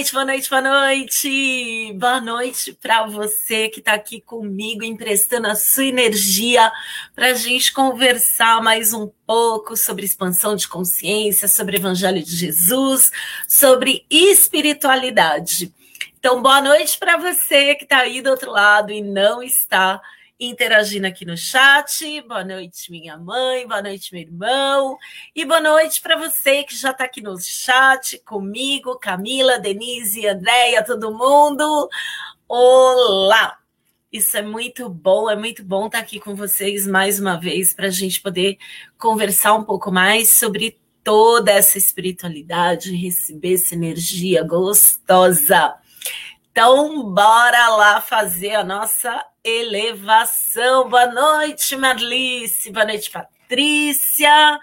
noite, boa noite, boa noite, boa noite. Para você que está aqui comigo, emprestando a sua energia para a gente conversar mais um pouco sobre expansão de consciência, sobre Evangelho de Jesus, sobre espiritualidade. Então, boa noite para você que está aí do outro lado e não está interagindo aqui no chat. Boa noite, minha mãe, boa noite, meu irmão. E boa noite para você que já está aqui no chat comigo, Camila, Denise, Andréia, todo mundo. Olá! Isso é muito bom, é muito bom estar tá aqui com vocês mais uma vez para a gente poder conversar um pouco mais sobre toda essa espiritualidade, receber essa energia gostosa. Então, bora lá fazer a nossa elevação. Boa noite, Marlice. Boa noite, Patrícia.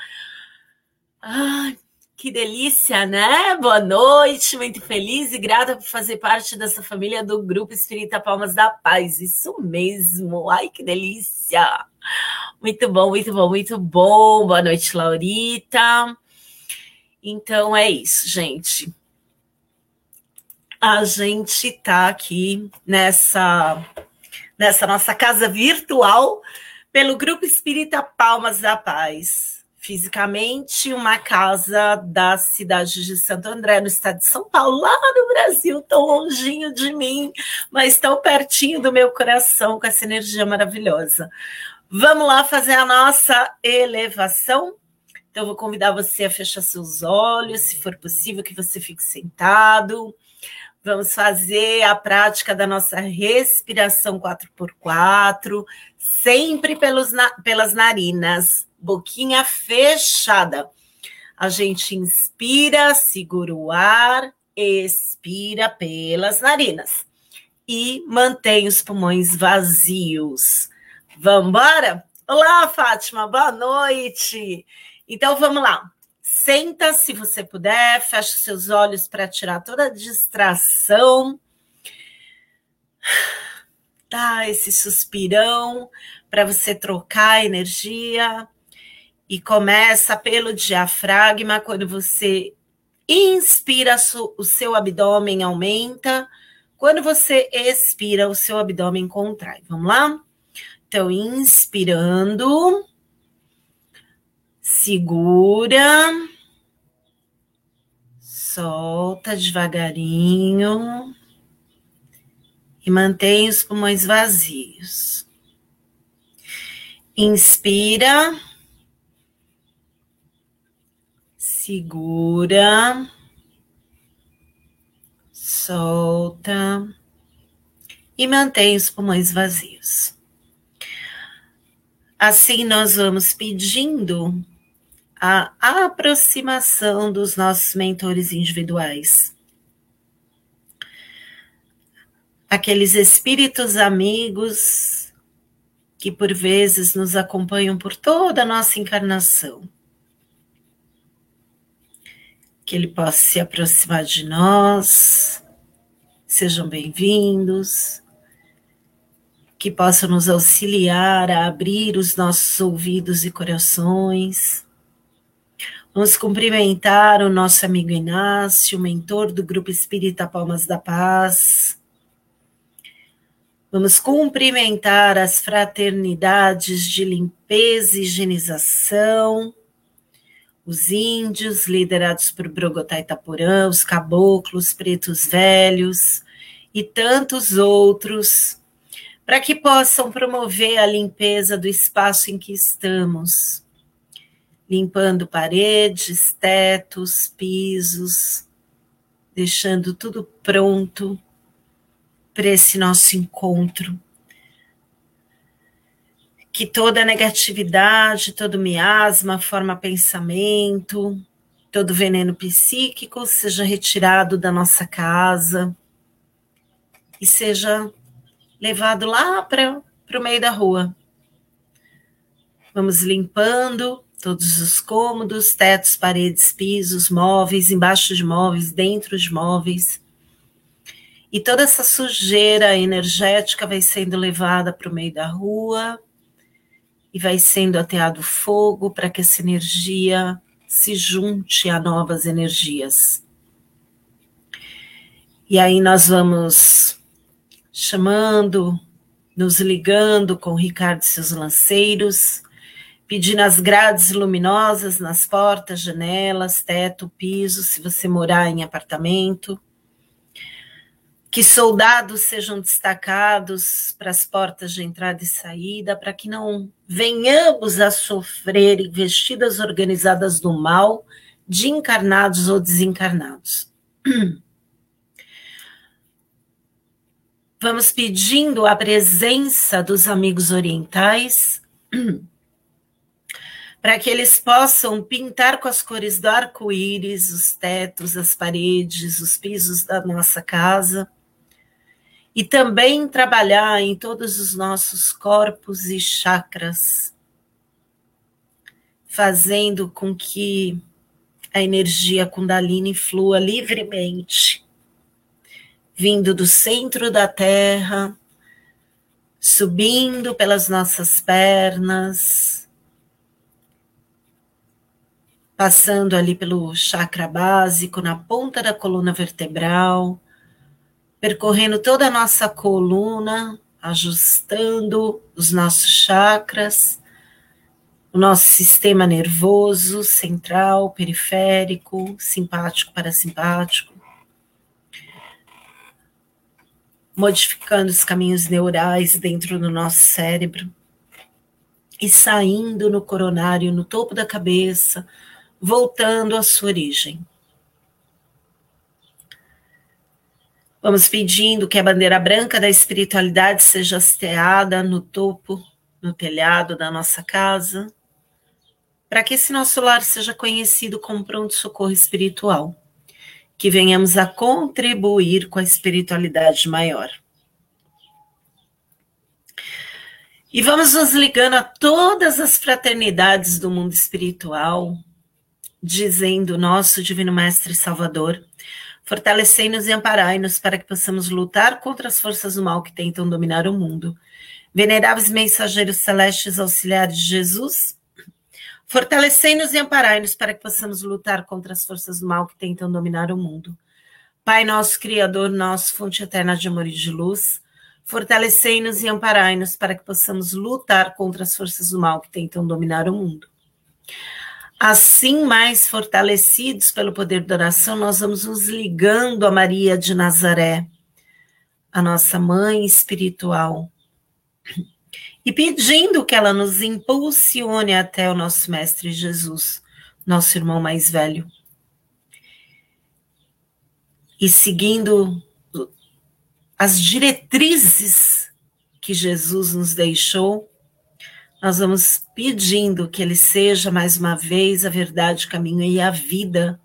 Ai, que delícia, né? Boa noite, muito feliz e grata por fazer parte dessa família do Grupo Espírita Palmas da Paz. Isso mesmo. Ai, que delícia. Muito bom, muito bom, muito bom. Boa noite, Laurita. Então é isso, gente a gente está aqui nessa, nessa nossa casa virtual pelo Grupo Espírita Palmas da Paz. Fisicamente, uma casa da cidade de Santo André, no estado de São Paulo, lá no Brasil, tão longinho de mim, mas tão pertinho do meu coração, com essa energia maravilhosa. Vamos lá fazer a nossa elevação? Então, eu vou convidar você a fechar seus olhos, se for possível, que você fique sentado. Vamos fazer a prática da nossa respiração 4x4, sempre pelos, pelas narinas, boquinha fechada. A gente inspira, segura o ar, expira pelas narinas e mantém os pulmões vazios. Vamos embora? Olá, Fátima, boa noite. Então vamos lá. Senta se você puder, fecha seus olhos para tirar toda a distração. Dá esse suspirão para você trocar a energia e começa pelo diafragma quando você inspira o seu abdômen aumenta, quando você expira o seu abdômen contrai. Vamos lá? Então inspirando segura. Solta devagarinho. E mantém os pulmões vazios. Inspira, segura, solta. E mantém os pulmões vazios. Assim, nós vamos pedindo a aproximação dos nossos mentores individuais. Aqueles espíritos amigos que por vezes nos acompanham por toda a nossa encarnação. Que ele possa se aproximar de nós, sejam bem-vindos, que possa nos auxiliar a abrir os nossos ouvidos e corações Vamos cumprimentar o nosso amigo Inácio, mentor do Grupo Espírita Palmas da Paz. Vamos cumprimentar as fraternidades de limpeza e higienização, os índios, liderados por Brogotá Itaporã, os caboclos, pretos velhos e tantos outros, para que possam promover a limpeza do espaço em que estamos limpando paredes, tetos, pisos, deixando tudo pronto para esse nosso encontro. Que toda negatividade, todo miasma, forma pensamento, todo veneno psíquico seja retirado da nossa casa e seja levado lá para o meio da rua. Vamos limpando todos os cômodos, tetos, paredes, pisos, móveis, embaixo de móveis, dentro de móveis. E toda essa sujeira energética vai sendo levada para o meio da rua e vai sendo ateado fogo para que essa energia se junte a novas energias. E aí nós vamos chamando, nos ligando com Ricardo e seus lanceiros, pedindo as grades luminosas nas portas, janelas, teto, piso, se você morar em apartamento. Que soldados sejam destacados para as portas de entrada e saída, para que não venhamos a sofrer investidas organizadas do mal de encarnados ou desencarnados. Vamos pedindo a presença dos amigos orientais para que eles possam pintar com as cores do arco-íris os tetos, as paredes, os pisos da nossa casa. E também trabalhar em todos os nossos corpos e chakras, fazendo com que a energia Kundalini flua livremente vindo do centro da terra, subindo pelas nossas pernas, passando ali pelo chakra básico, na ponta da coluna vertebral, percorrendo toda a nossa coluna, ajustando os nossos chakras, o nosso sistema nervoso central, periférico, simpático, parasimpático modificando os caminhos neurais dentro do nosso cérebro e saindo no coronário, no topo da cabeça, voltando à sua origem. Vamos pedindo que a bandeira branca da espiritualidade seja hasteada no topo, no telhado da nossa casa, para que esse nosso lar seja conhecido como pronto-socorro espiritual que venhamos a contribuir com a espiritualidade maior. E vamos nos ligando a todas as fraternidades do mundo espiritual, dizendo, nosso Divino Mestre Salvador, fortalecei-nos e amparai-nos para que possamos lutar contra as forças do mal que tentam dominar o mundo. Veneráveis mensageiros celestes auxiliares de Jesus, Fortalecei-nos e amparai-nos para que possamos lutar contra as forças do mal que tentam dominar o mundo. Pai nosso, Criador nosso, fonte eterna de amor e de luz, fortalecei-nos e amparai-nos para que possamos lutar contra as forças do mal que tentam dominar o mundo. Assim, mais fortalecidos pelo poder da oração, nós vamos nos ligando a Maria de Nazaré, a nossa mãe espiritual e pedindo que ela nos impulsione até o nosso Mestre Jesus, nosso irmão mais velho. E seguindo as diretrizes que Jesus nos deixou, nós vamos pedindo que Ele seja mais uma vez a verdade, o caminho e a vida,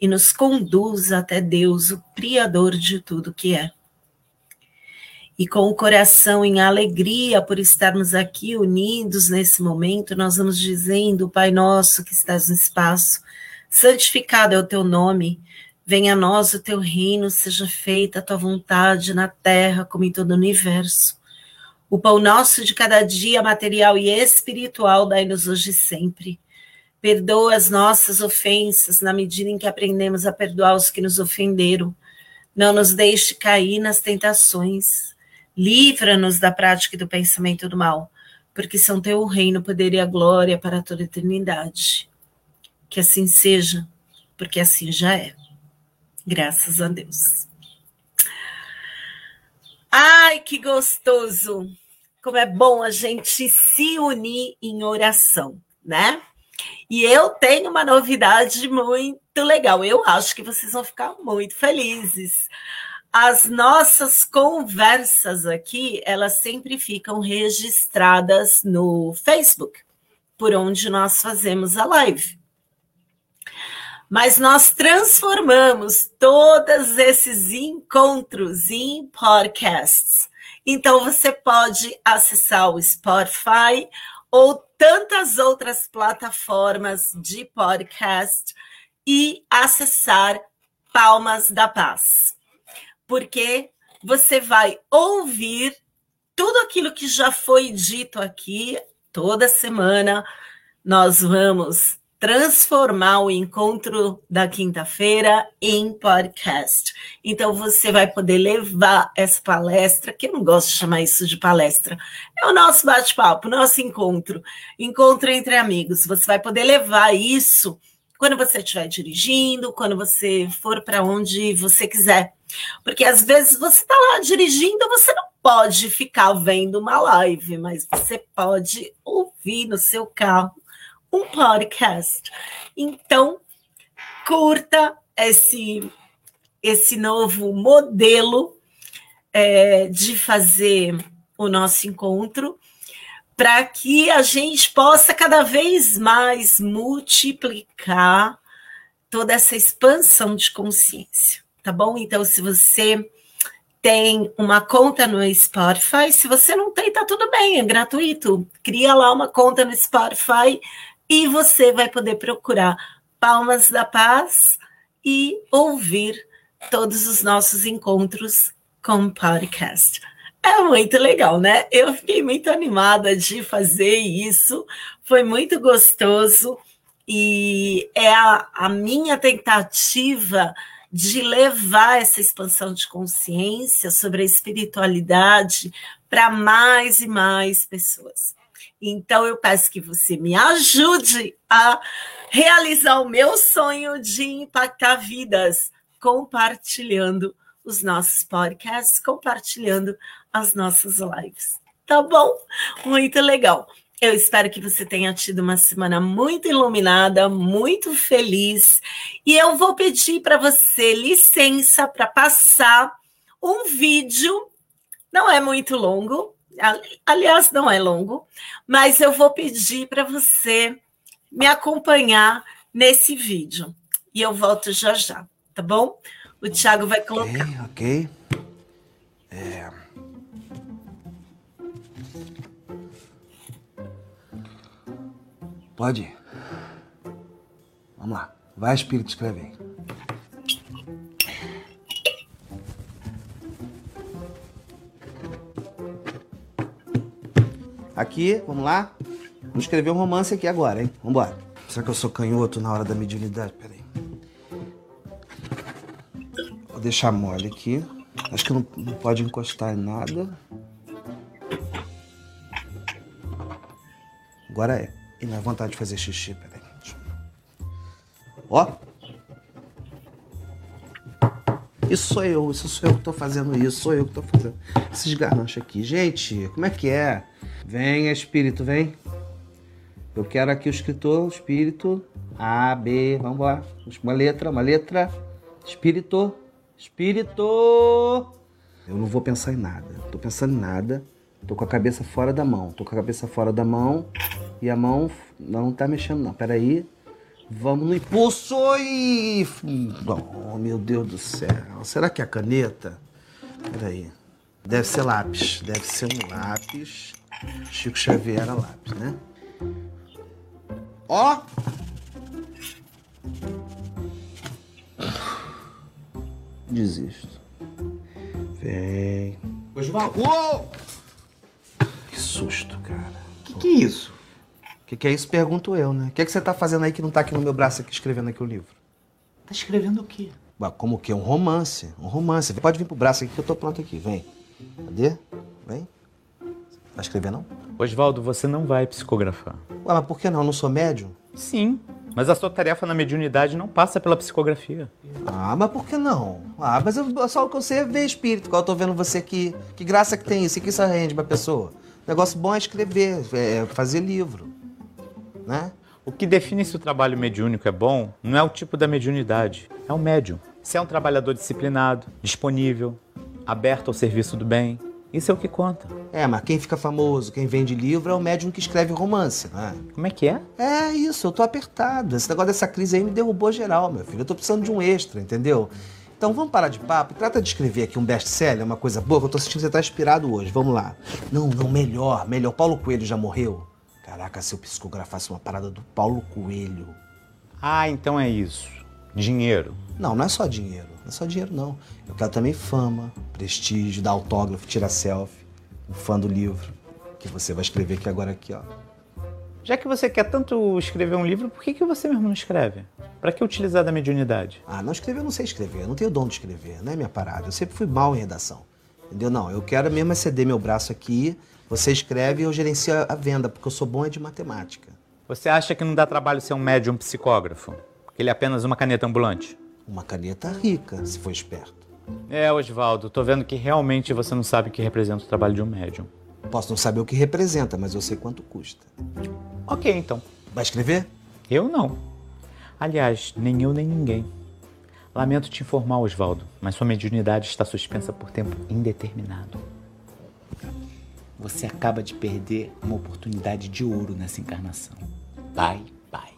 e nos conduza até Deus, o Criador de tudo que é e com o coração em alegria por estarmos aqui unidos nesse momento, nós vamos dizendo, Pai nosso que estás no espaço, santificado é o teu nome, venha a nós o teu reino, seja feita a tua vontade na terra como em todo o universo. O pão nosso de cada dia, material e espiritual, dai-nos hoje sempre. Perdoa as nossas ofensas na medida em que aprendemos a perdoar os que nos ofenderam. Não nos deixe cair nas tentações Livra-nos da prática e do pensamento do mal, porque são teu o reino, o poder e a glória para toda a eternidade. Que assim seja, porque assim já é. Graças a Deus. Ai, que gostoso! Como é bom a gente se unir em oração, né? E eu tenho uma novidade muito legal. Eu acho que vocês vão ficar muito felizes. As nossas conversas aqui, elas sempre ficam registradas no Facebook, por onde nós fazemos a live. Mas nós transformamos todos esses encontros em podcasts. Então você pode acessar o Spotify ou tantas outras plataformas de podcast e acessar Palmas da Paz porque você vai ouvir tudo aquilo que já foi dito aqui toda semana. Nós vamos transformar o encontro da quinta-feira em podcast. Então você vai poder levar essa palestra, que eu não gosto de chamar isso de palestra, é o nosso bate-papo, nosso encontro, encontro entre amigos. Você vai poder levar isso quando você estiver dirigindo, quando você for para onde você quiser. Porque às vezes você está lá dirigindo, você não pode ficar vendo uma live, mas você pode ouvir no seu carro um podcast. Então, curta esse, esse novo modelo é, de fazer o nosso encontro para que a gente possa cada vez mais multiplicar toda essa expansão de consciência, tá bom? Então, se você tem uma conta no Spotify, se você não tem, tá tudo bem, é gratuito. Cria lá uma conta no Spotify e você vai poder procurar Palmas da Paz e ouvir todos os nossos encontros com podcast. É muito legal, né? Eu fiquei muito animada de fazer isso, foi muito gostoso e é a, a minha tentativa de levar essa expansão de consciência sobre a espiritualidade para mais e mais pessoas. Então, eu peço que você me ajude a realizar o meu sonho de impactar vidas, compartilhando os nossos podcasts, compartilhando as nossas lives. Tá bom? Muito legal. Eu espero que você tenha tido uma semana muito iluminada, muito feliz. E eu vou pedir para você licença para passar um vídeo. Não é muito longo, aliás, não é longo, mas eu vou pedir para você me acompanhar nesse vídeo. E eu volto já já, tá bom? O Thiago vai colocar. Ok, ok. É... Pode. Vamos lá. Vai, Espírito, escreve aí. Aqui, vamos lá. Vamos escrever um romance aqui agora, hein? Vambora. Será que eu sou canhoto na hora da mediunidade? Peraí. Vou deixar mole aqui. Acho que não, não pode encostar em nada. Agora é. E não é vontade de fazer xixi, peraí. Ó. Isso sou eu, isso sou eu que tô fazendo isso, sou eu que tô fazendo esses garranchos aqui. Gente, como é que é? Vem, espírito, vem. Eu quero aqui o escritor, espírito. A, B, vamos lá. Uma letra, uma letra. Espírito, espírito. Eu não vou pensar em nada. Tô pensando em nada. Tô com a cabeça fora da mão. Tô com a cabeça fora da mão. E a mão não tá mexendo, não. Peraí. Vamos no impulso e. Oh, meu Deus do céu. Será que é a caneta? Peraí. Deve ser lápis. Deve ser um lápis. Chico Xavier era lápis, né? Ó! Desisto. Vem. Osvaldo. Uou! Que susto, cara. Que que é isso? O que, que é isso? Pergunto eu, né? O que, que você tá fazendo aí que não tá aqui no meu braço aqui escrevendo aqui o livro? Tá escrevendo o quê? Ué, Como o quê? Um romance. Um romance. Pode vir pro braço aqui que eu tô pronto aqui. Vem. Cadê? Vem. Vai escrever não? Osvaldo, você não vai psicografar. Ué, mas por que não? Eu não sou médium? Sim, mas a sua tarefa na mediunidade não passa pela psicografia. Ah, mas por que não? Ah, mas eu, só o que eu sei é ver espírito, qual eu tô vendo você aqui. Que graça que tem isso? E que isso rende pra pessoa? Negócio bom é escrever, é fazer livro. Né? O que define se o trabalho mediúnico é bom não é o tipo da mediunidade, é o médium. Se é um trabalhador disciplinado, disponível, aberto ao serviço do bem, isso é o que conta. É, mas quem fica famoso, quem vende livro é o médium que escreve romance, né? Como é que é? É isso, eu tô apertado. Esse negócio dessa crise aí me derrubou geral, meu filho. Eu tô precisando de um extra, entendeu? Então vamos parar de papo. Trata de escrever aqui um best-seller, uma coisa boa, que eu tô sentindo que você tá inspirado hoje. Vamos lá. Não, não, melhor, melhor. Paulo Coelho já morreu? Caraca, se eu psicografasse uma parada do Paulo Coelho. Ah, então é isso. Dinheiro. Não, não é só dinheiro. Não é só dinheiro, não. Eu quero também fama, prestígio, dar autógrafo, tirar selfie. Um fã do livro que você vai escrever aqui agora aqui, ó. Já que você quer tanto escrever um livro, por que, que você mesmo não escreve? Para que utilizar da mediunidade? Ah, não escrever eu não sei escrever, eu não tenho dom de escrever, não é minha parada. Eu sempre fui mal em redação. Entendeu? Não, eu quero mesmo é ceder meu braço aqui, você escreve e eu gerencio a venda, porque eu sou bom é de matemática. Você acha que não dá trabalho ser um médium psicógrafo? Que ele é apenas uma caneta ambulante? Uma caneta rica, se for esperto. É, Oswaldo, tô vendo que realmente você não sabe o que representa o trabalho de um médium. Posso não saber o que representa, mas eu sei quanto custa. Ok, então. Vai escrever? Eu não. Aliás, nem eu nem ninguém. Lamento te informar, Oswaldo, mas sua mediunidade está suspensa por tempo indeterminado. Você acaba de perder uma oportunidade de ouro nessa encarnação. Bye, bye.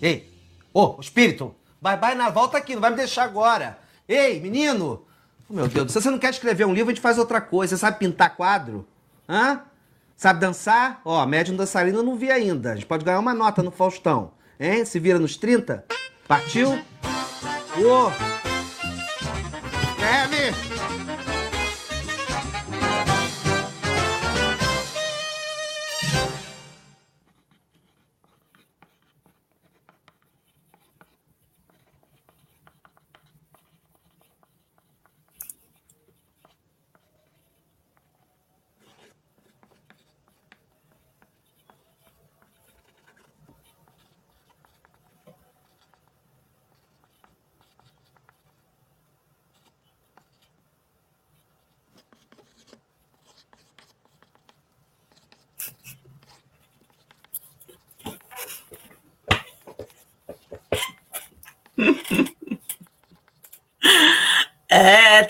Ei, ô, espírito, bye bye na volta aqui, não vai me deixar agora. Ei, menino! Oh, meu Deus, se você não quer escrever um livro, a gente faz outra coisa. Você sabe pintar quadro? Hã? Sabe dançar? Ó, médium dançarino eu não vi ainda. A gente pode ganhar uma nota no Faustão. Hein? Se vira nos 30? Partiu? Ô! É,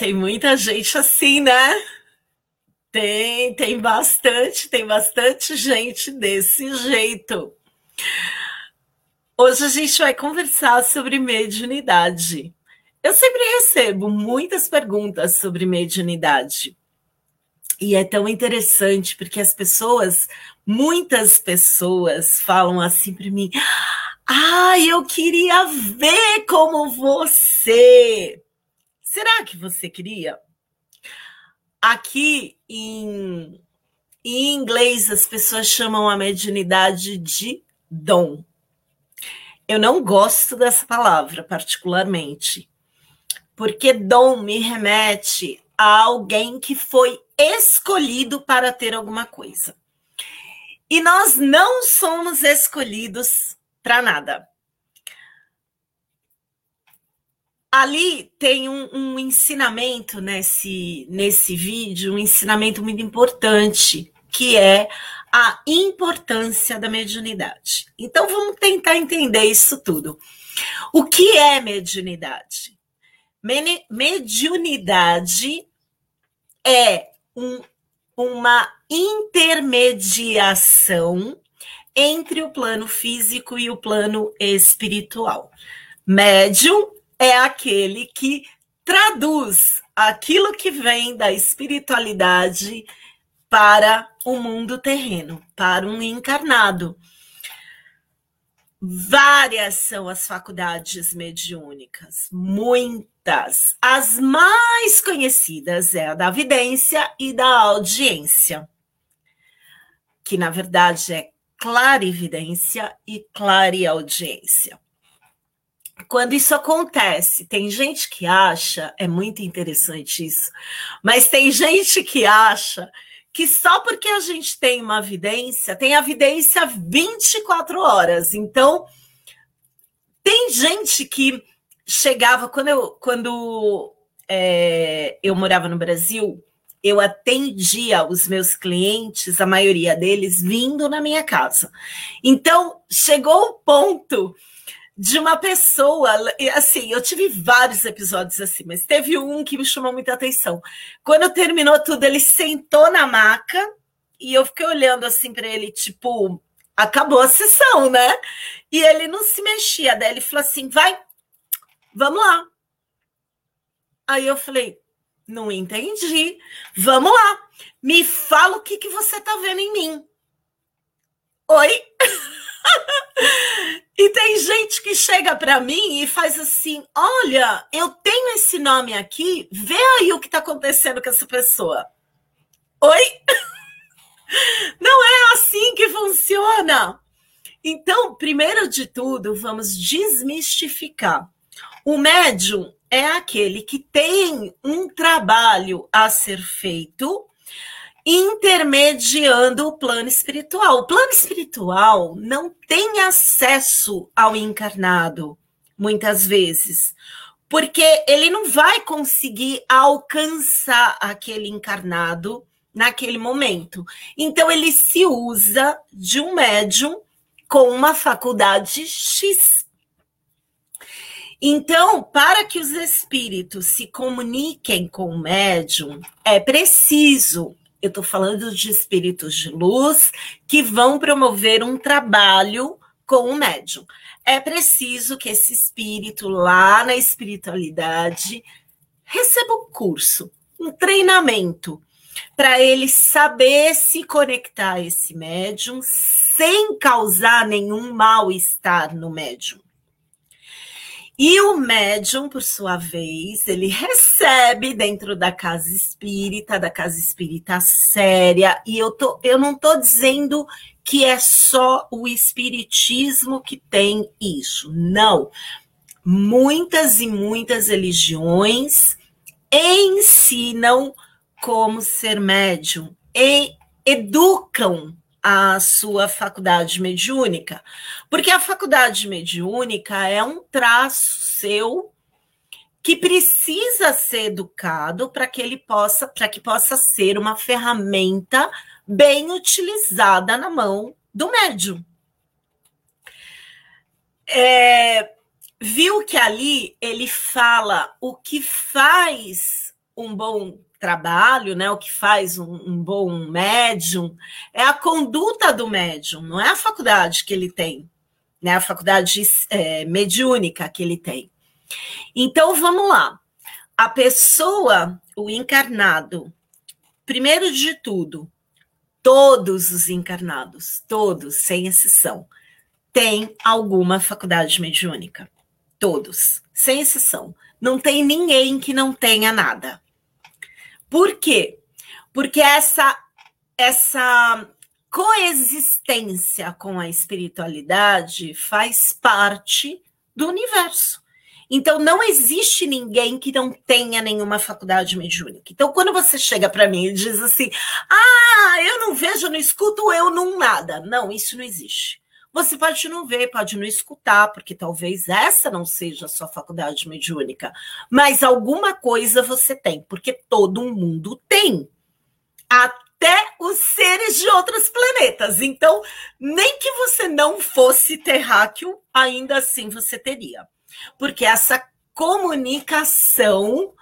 tem muita gente assim, né? Tem, tem bastante, tem bastante gente desse jeito. Hoje a gente vai conversar sobre mediunidade. Eu sempre recebo muitas perguntas sobre mediunidade. E é tão interessante porque as pessoas, muitas pessoas falam assim para mim: "Ah, eu queria ver como você". Será que você queria? Aqui em, em inglês as pessoas chamam a mediunidade de dom. Eu não gosto dessa palavra particularmente, porque dom me remete a alguém que foi escolhido para ter alguma coisa. E nós não somos escolhidos para nada. Ali tem um, um, ensinamento nesse, nesse vídeo, um ensinamento muito importante, que é a importância da mediunidade. Então vamos tentar entender isso tudo. O que é mediunidade? Mediunidade é um, uma intermediação entre o plano físico e o plano espiritual. Médium é aquele que traduz aquilo que vem da espiritualidade para o mundo terreno, para um encarnado. Várias são as faculdades mediúnicas, muitas. As mais conhecidas é a da vidência e da audiência, que na verdade é clarividência e clareaudiência quando isso acontece, tem gente que acha, é muito interessante isso, mas tem gente que acha que só porque a gente tem uma evidência, tem a evidência 24 horas. Então, tem gente que chegava, quando eu, quando, é, eu morava no Brasil, eu atendia os meus clientes, a maioria deles, vindo na minha casa. Então, chegou o ponto de uma pessoa, assim, eu tive vários episódios assim, mas teve um que me chamou muita atenção. Quando terminou tudo, ele sentou na maca e eu fiquei olhando assim para ele, tipo, acabou a sessão, né? E ele não se mexia. Daí ele falou assim: vai, vamos lá. Aí eu falei: não entendi. Vamos lá. Me fala o que, que você tá vendo em mim. Oi? E tem gente que chega para mim e faz assim: olha, eu tenho esse nome aqui, vê aí o que está acontecendo com essa pessoa. Oi? Não é assim que funciona. Então, primeiro de tudo, vamos desmistificar. O médium é aquele que tem um trabalho a ser feito intermediando o plano espiritual. O plano espiritual não tem acesso ao encarnado, muitas vezes, porque ele não vai conseguir alcançar aquele encarnado naquele momento. Então, ele se usa de um médium com uma faculdade X. Então, para que os espíritos se comuniquem com o médium, é preciso eu estou falando de espíritos de luz que vão promover um trabalho com o médium. É preciso que esse espírito lá na espiritualidade receba um curso, um treinamento, para ele saber se conectar a esse médium sem causar nenhum mal-estar no médium. E o médium, por sua vez, ele recebe dentro da casa espírita, da casa espírita séria, e eu, tô, eu não estou dizendo que é só o espiritismo que tem isso. Não. Muitas e muitas religiões ensinam como ser médium e educam a sua faculdade mediúnica, porque a faculdade mediúnica é um traço seu que precisa ser educado para que ele possa, para que possa ser uma ferramenta bem utilizada na mão do médium. É, viu que ali ele fala o que faz um bom trabalho, né, o que faz um, um, bom médium, é a conduta do médium, não é a faculdade que ele tem, né, a faculdade é, mediúnica que ele tem. Então, vamos lá. A pessoa, o encarnado, primeiro de tudo, todos os encarnados, todos, sem exceção, têm alguma faculdade mediúnica. Todos, sem exceção. Não tem ninguém que não tenha nada. Por quê? Porque essa essa coexistência com a espiritualidade faz parte do universo. Então não existe ninguém que não tenha nenhuma faculdade mediúnica. Então quando você chega para mim e diz assim: "Ah, eu não vejo, não escuto, eu não nada". Não, isso não existe. Você pode não ver, pode não escutar, porque talvez essa não seja a sua faculdade mediúnica, mas alguma coisa você tem, porque todo mundo tem. Até os seres de outros planetas. Então, nem que você não fosse terráqueo, ainda assim você teria. Porque essa comunicação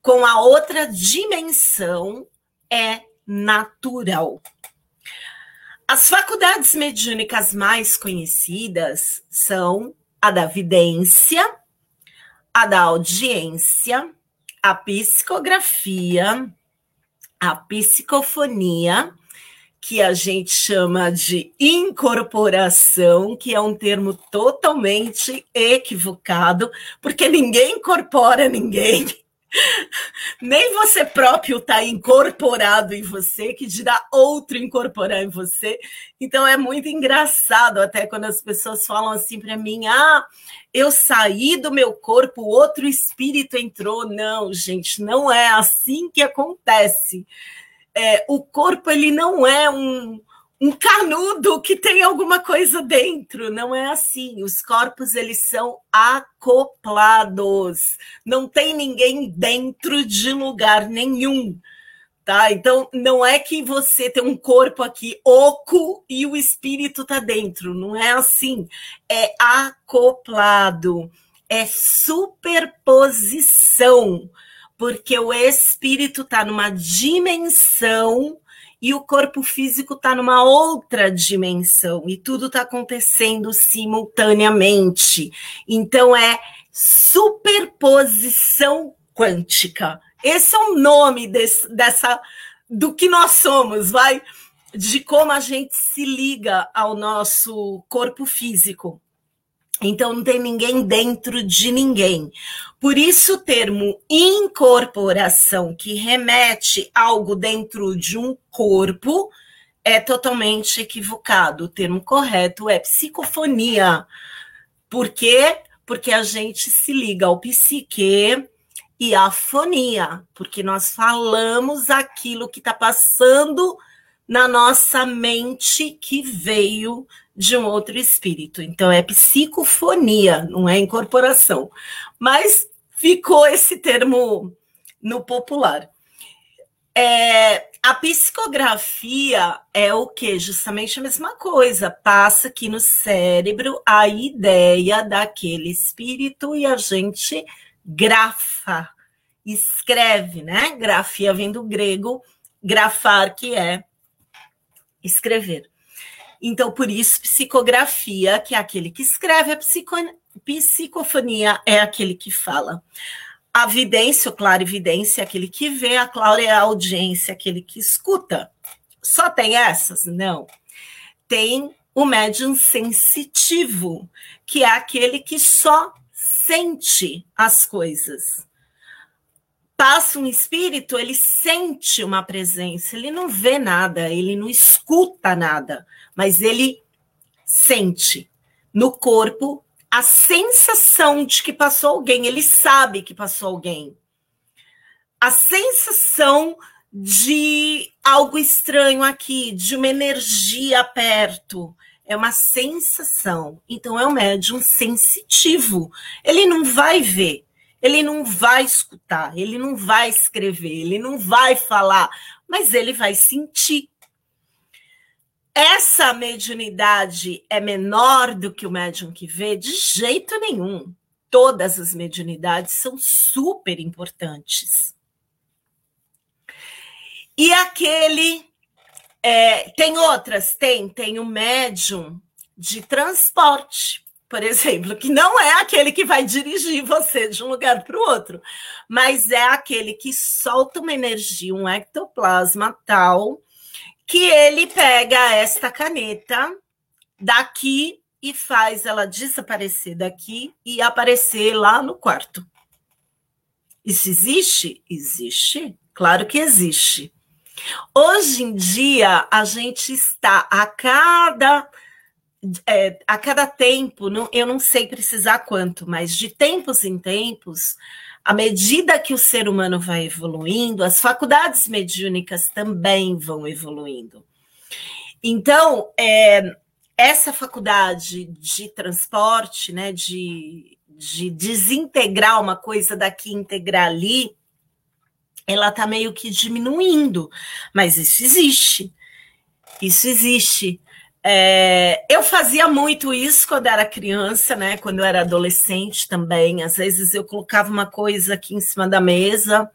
com a outra dimensão é natural. As faculdades mediúnicas mais conhecidas são a da vidência, a da audiência, a psicografia, a psicofonia, que a gente chama de incorporação, que é um termo totalmente equivocado, porque ninguém incorpora ninguém. Nem você próprio está incorporado em você, que dirá outro incorporar em você. Então é muito engraçado até quando as pessoas falam assim para mim: ah, eu saí do meu corpo, outro espírito entrou. Não, gente, não é assim que acontece. É, o corpo ele não é um, um canudo que tem alguma coisa dentro. Não é assim. Os corpos eles são acoplados. Não tem ninguém dentro de lugar nenhum. Tá? Então não é que você tem um corpo aqui oco e o espírito tá dentro. Não é assim. É acoplado. É superposição. Porque o espírito está numa dimensão e o corpo físico está numa outra dimensão e tudo está acontecendo simultaneamente. Então é superposição quântica. Esse é o nome desse, dessa do que nós somos, vai de como a gente se liga ao nosso corpo físico. Então não tem ninguém dentro de ninguém. Por isso o termo incorporação, que remete algo dentro de um corpo, é totalmente equivocado. O termo correto é psicofonia. Por quê? Porque a gente se liga ao psique e à fonia, porque nós falamos aquilo que está passando na nossa mente que veio de um outro espírito. Então é psicofonia, não é incorporação. Mas ficou esse termo no popular. É, a psicografia é o que? Justamente a mesma coisa. Passa aqui no cérebro a ideia daquele espírito e a gente grafa, escreve, né? Grafia vem do grego, grafar, que é escrever. Então, por isso, psicografia, que é aquele que escreve, a psico, psicofonia é aquele que fala. A vidência, o clarividência, é aquele que vê, a clara é audiência, aquele que escuta. Só tem essas? Não. Tem o médium sensitivo, que é aquele que só sente as coisas. Passa um espírito, ele sente uma presença, ele não vê nada, ele não escuta nada, mas ele sente no corpo a sensação de que passou alguém, ele sabe que passou alguém. A sensação de algo estranho aqui, de uma energia perto. É uma sensação. Então, é um médium sensitivo. Ele não vai ver, ele não vai escutar, ele não vai escrever, ele não vai falar, mas ele vai sentir. Essa mediunidade é menor do que o médium que vê? De jeito nenhum. Todas as mediunidades são super importantes. E aquele. É, tem outras? Tem. Tem o médium de transporte, por exemplo, que não é aquele que vai dirigir você de um lugar para o outro, mas é aquele que solta uma energia, um ectoplasma tal que ele pega esta caneta daqui e faz ela desaparecer daqui e aparecer lá no quarto. Isso existe? Existe. Claro que existe. Hoje em dia, a gente está a cada é, a cada tempo, não, eu não sei precisar quanto, mas de tempos em tempos, à medida que o ser humano vai evoluindo, as faculdades mediúnicas também vão evoluindo. Então, é, essa faculdade de transporte, né, de, de desintegrar uma coisa daqui, integrar ali, ela está meio que diminuindo, mas isso existe. Isso existe. É, eu fazia muito isso quando era criança, né? Quando eu era adolescente também. Às vezes eu colocava uma coisa aqui em cima da mesa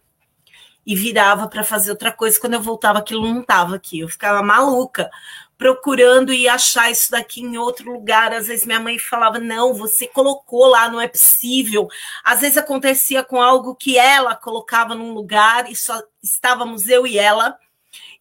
e virava para fazer outra coisa. Quando eu voltava, aquilo não estava aqui. Eu ficava maluca procurando e achar isso daqui em outro lugar. Às vezes minha mãe falava: Não, você colocou lá, não é possível. Às vezes acontecia com algo que ela colocava num lugar e só estávamos eu e ela.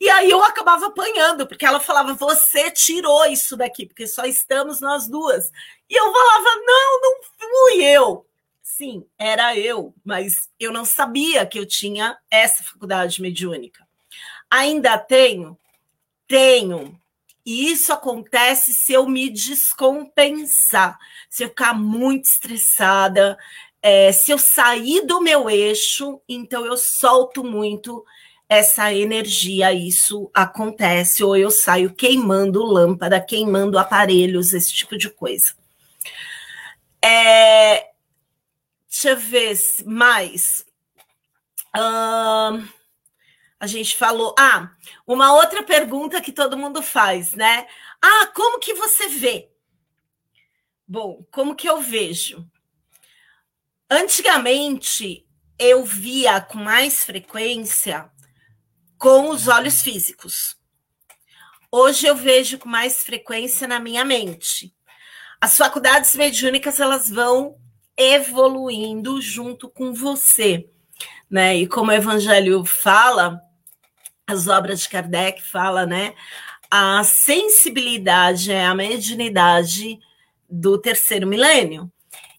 E aí eu acabava apanhando, porque ela falava: Você tirou isso daqui, porque só estamos nós duas. E eu falava: Não, não fui eu. Sim, era eu, mas eu não sabia que eu tinha essa faculdade mediúnica. Ainda tenho? Tenho. E isso acontece se eu me descompensar, se eu ficar muito estressada, é, se eu sair do meu eixo, então eu solto muito essa energia, isso acontece, ou eu saio queimando lâmpada, queimando aparelhos, esse tipo de coisa. É, deixa eu ver mais. a gente falou. Ah, uma outra pergunta que todo mundo faz, né? Ah, como que você vê? Bom, como que eu vejo? Antigamente, eu via com mais frequência com os olhos físicos. Hoje eu vejo com mais frequência na minha mente. As faculdades mediúnicas elas vão evoluindo junto com você, né? E como o Evangelho fala, as obras de Kardec fala, né? A sensibilidade é a mediunidade do terceiro milênio.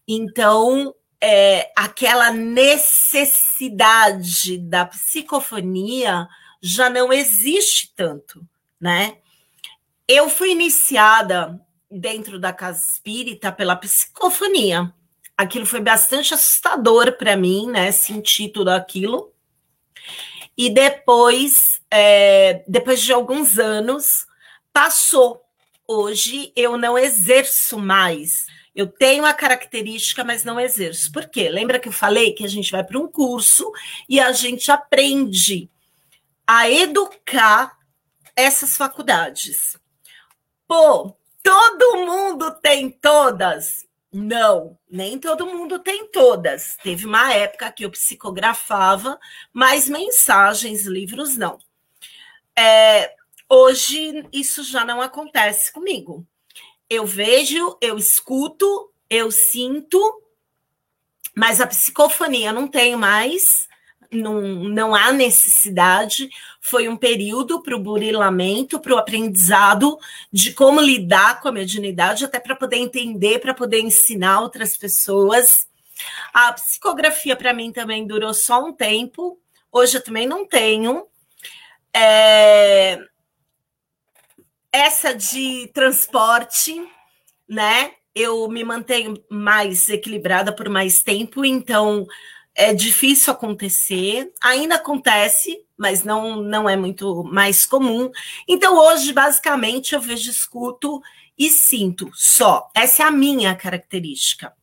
Então, é, aquela necessidade da psicofonia já não existe tanto, né? eu fui iniciada dentro da casa espírita pela psicofonia. Aquilo foi bastante assustador para mim, né? Sentir tudo aquilo. E depois, é, depois de alguns anos, passou. Hoje eu não exerço mais. Eu tenho a característica, mas não exerço. Por quê? Lembra que eu falei que a gente vai para um curso e a gente aprende a educar essas faculdades. Pô, todo mundo tem todas? Não, nem todo mundo tem todas. Teve uma época que eu psicografava, mas mensagens, livros não. É, hoje isso já não acontece comigo. Eu vejo, eu escuto, eu sinto, mas a psicofonia não tenho mais não, não há necessidade. Foi um período para o burilamento, para o aprendizado de como lidar com a mediunidade, até para poder entender, para poder ensinar outras pessoas. A psicografia, para mim, também durou só um tempo. Hoje eu também não tenho. É... Essa de transporte, né? Eu me mantenho mais equilibrada por mais tempo, então é difícil acontecer, ainda acontece, mas não, não é muito mais comum. Então, hoje, basicamente, eu vejo, escuto e sinto só. Essa é a minha característica.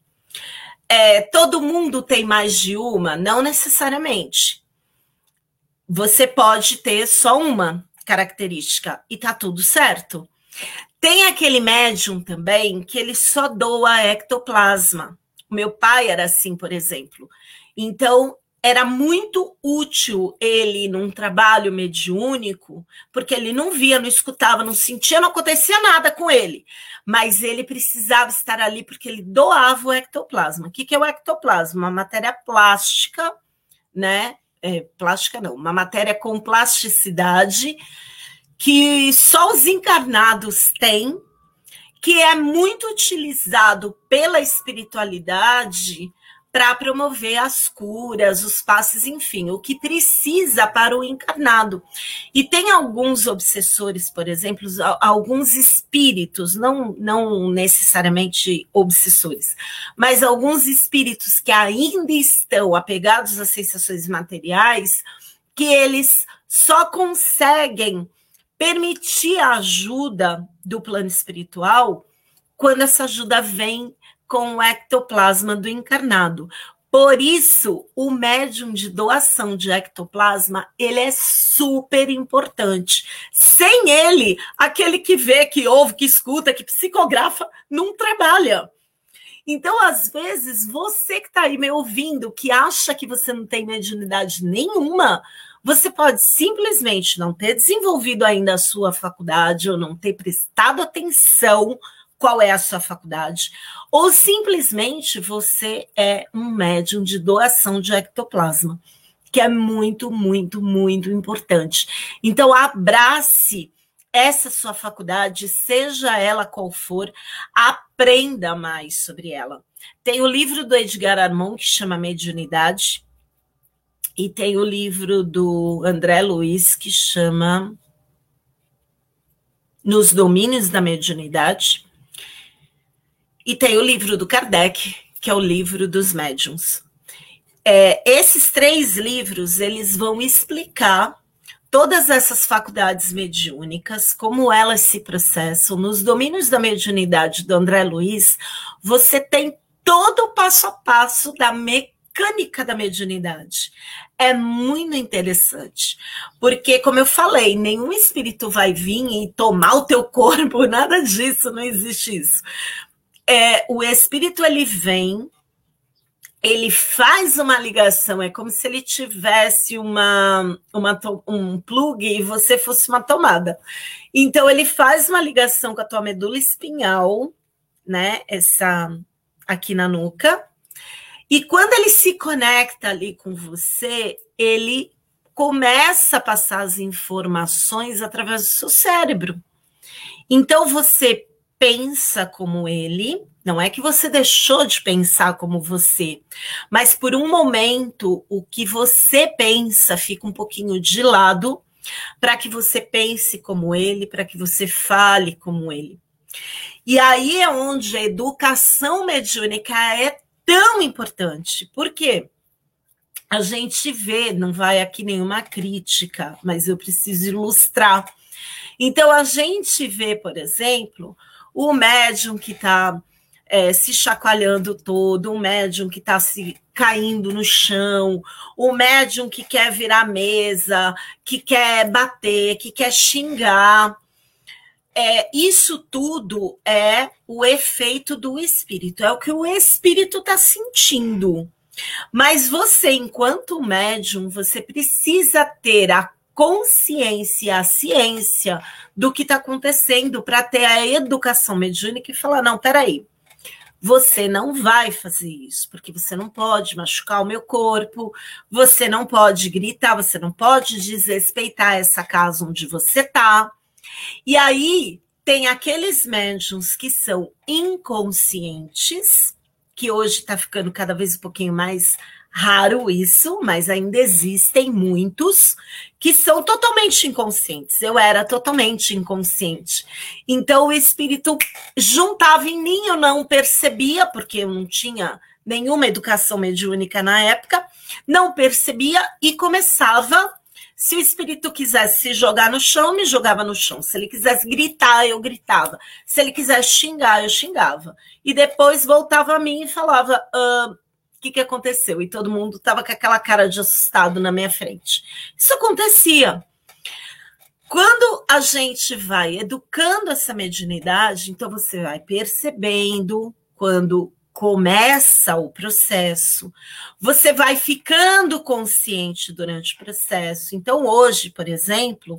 É, todo mundo tem mais de uma? Não necessariamente. Você pode ter só uma característica e tá tudo certo. Tem aquele médium também que ele só doa ectoplasma. Meu pai era assim, por exemplo. Então, era muito útil ele num trabalho mediúnico, porque ele não via, não escutava, não sentia, não acontecia nada com ele. Mas ele precisava estar ali porque ele doava o ectoplasma. O que é o ectoplasma? Uma matéria plástica, né? É, plástica não, uma matéria com plasticidade que só os encarnados têm, que é muito utilizado pela espiritualidade para promover as curas, os passes, enfim, o que precisa para o encarnado. E tem alguns obsessores, por exemplo, alguns espíritos, não, não necessariamente obsessores, mas alguns espíritos que ainda estão apegados às sensações materiais, que eles só conseguem permitir a ajuda do plano espiritual quando essa ajuda vem com o ectoplasma do encarnado. Por isso, o médium de doação de ectoplasma, ele é super importante. Sem ele, aquele que vê, que ouve, que escuta, que psicografa, não trabalha. Então, às vezes, você que está aí me ouvindo, que acha que você não tem mediunidade nenhuma, você pode simplesmente não ter desenvolvido ainda a sua faculdade ou não ter prestado atenção qual é a sua faculdade, ou simplesmente você é um médium de doação de ectoplasma, que é muito, muito, muito importante. Então, abrace essa sua faculdade, seja ela qual for, aprenda mais sobre ela. Tem o livro do Edgar Armand que chama Mediunidade, e tem o livro do André Luiz que chama Nos Domínios da Mediunidade. E tem o livro do Kardec, que é o livro dos médiums. É, esses três livros eles vão explicar todas essas faculdades mediúnicas, como elas se processam. Nos domínios da mediunidade do André Luiz, você tem todo o passo a passo da mecânica da mediunidade. É muito interessante, porque, como eu falei, nenhum espírito vai vir e tomar o teu corpo, nada disso, não existe isso é, o espírito ele vem, ele faz uma ligação, é como se ele tivesse uma, uma, um plug e você fosse uma tomada. Então, ele faz uma ligação com a tua medula espinhal, né? Essa aqui na nuca. E quando ele se conecta ali com você, ele começa a passar as informações através do seu cérebro. Então, você pensa como ele, não é que você deixou de pensar como você, mas por um momento o que você pensa fica um pouquinho de lado para que você pense como ele, para que você fale como ele. E aí é onde a educação mediúnica é tão importante. Por quê? A gente vê, não vai aqui nenhuma crítica, mas eu preciso ilustrar. Então, a gente vê, por exemplo, o médium que está é, se chacoalhando todo, o médium que está se caindo no chão, o médium que quer virar mesa, que quer bater, que quer xingar. É, isso tudo é o efeito do espírito, é o que o espírito está sentindo. Mas você, enquanto médium, você precisa ter a consciência, a ciência do que está acontecendo para ter a educação mediúnica e falar: não, peraí, você não vai fazer isso, porque você não pode machucar o meu corpo, você não pode gritar, você não pode desrespeitar essa casa onde você está. E aí tem aqueles médiums que são inconscientes, que hoje está ficando cada vez um pouquinho mais raro isso, mas ainda existem muitos que são totalmente inconscientes. Eu era totalmente inconsciente. Então o espírito juntava em mim, eu não percebia, porque eu não tinha nenhuma educação mediúnica na época, não percebia e começava. Se o espírito quisesse se jogar no chão, me jogava no chão. Se ele quisesse gritar, eu gritava. Se ele quisesse xingar, eu xingava. E depois voltava a mim e falava: ah, que, que aconteceu? E todo mundo estava com aquela cara de assustado na minha frente. Isso acontecia. Quando a gente vai educando essa mediunidade, então você vai percebendo quando começa o processo, você vai ficando consciente durante o processo. Então, hoje, por exemplo,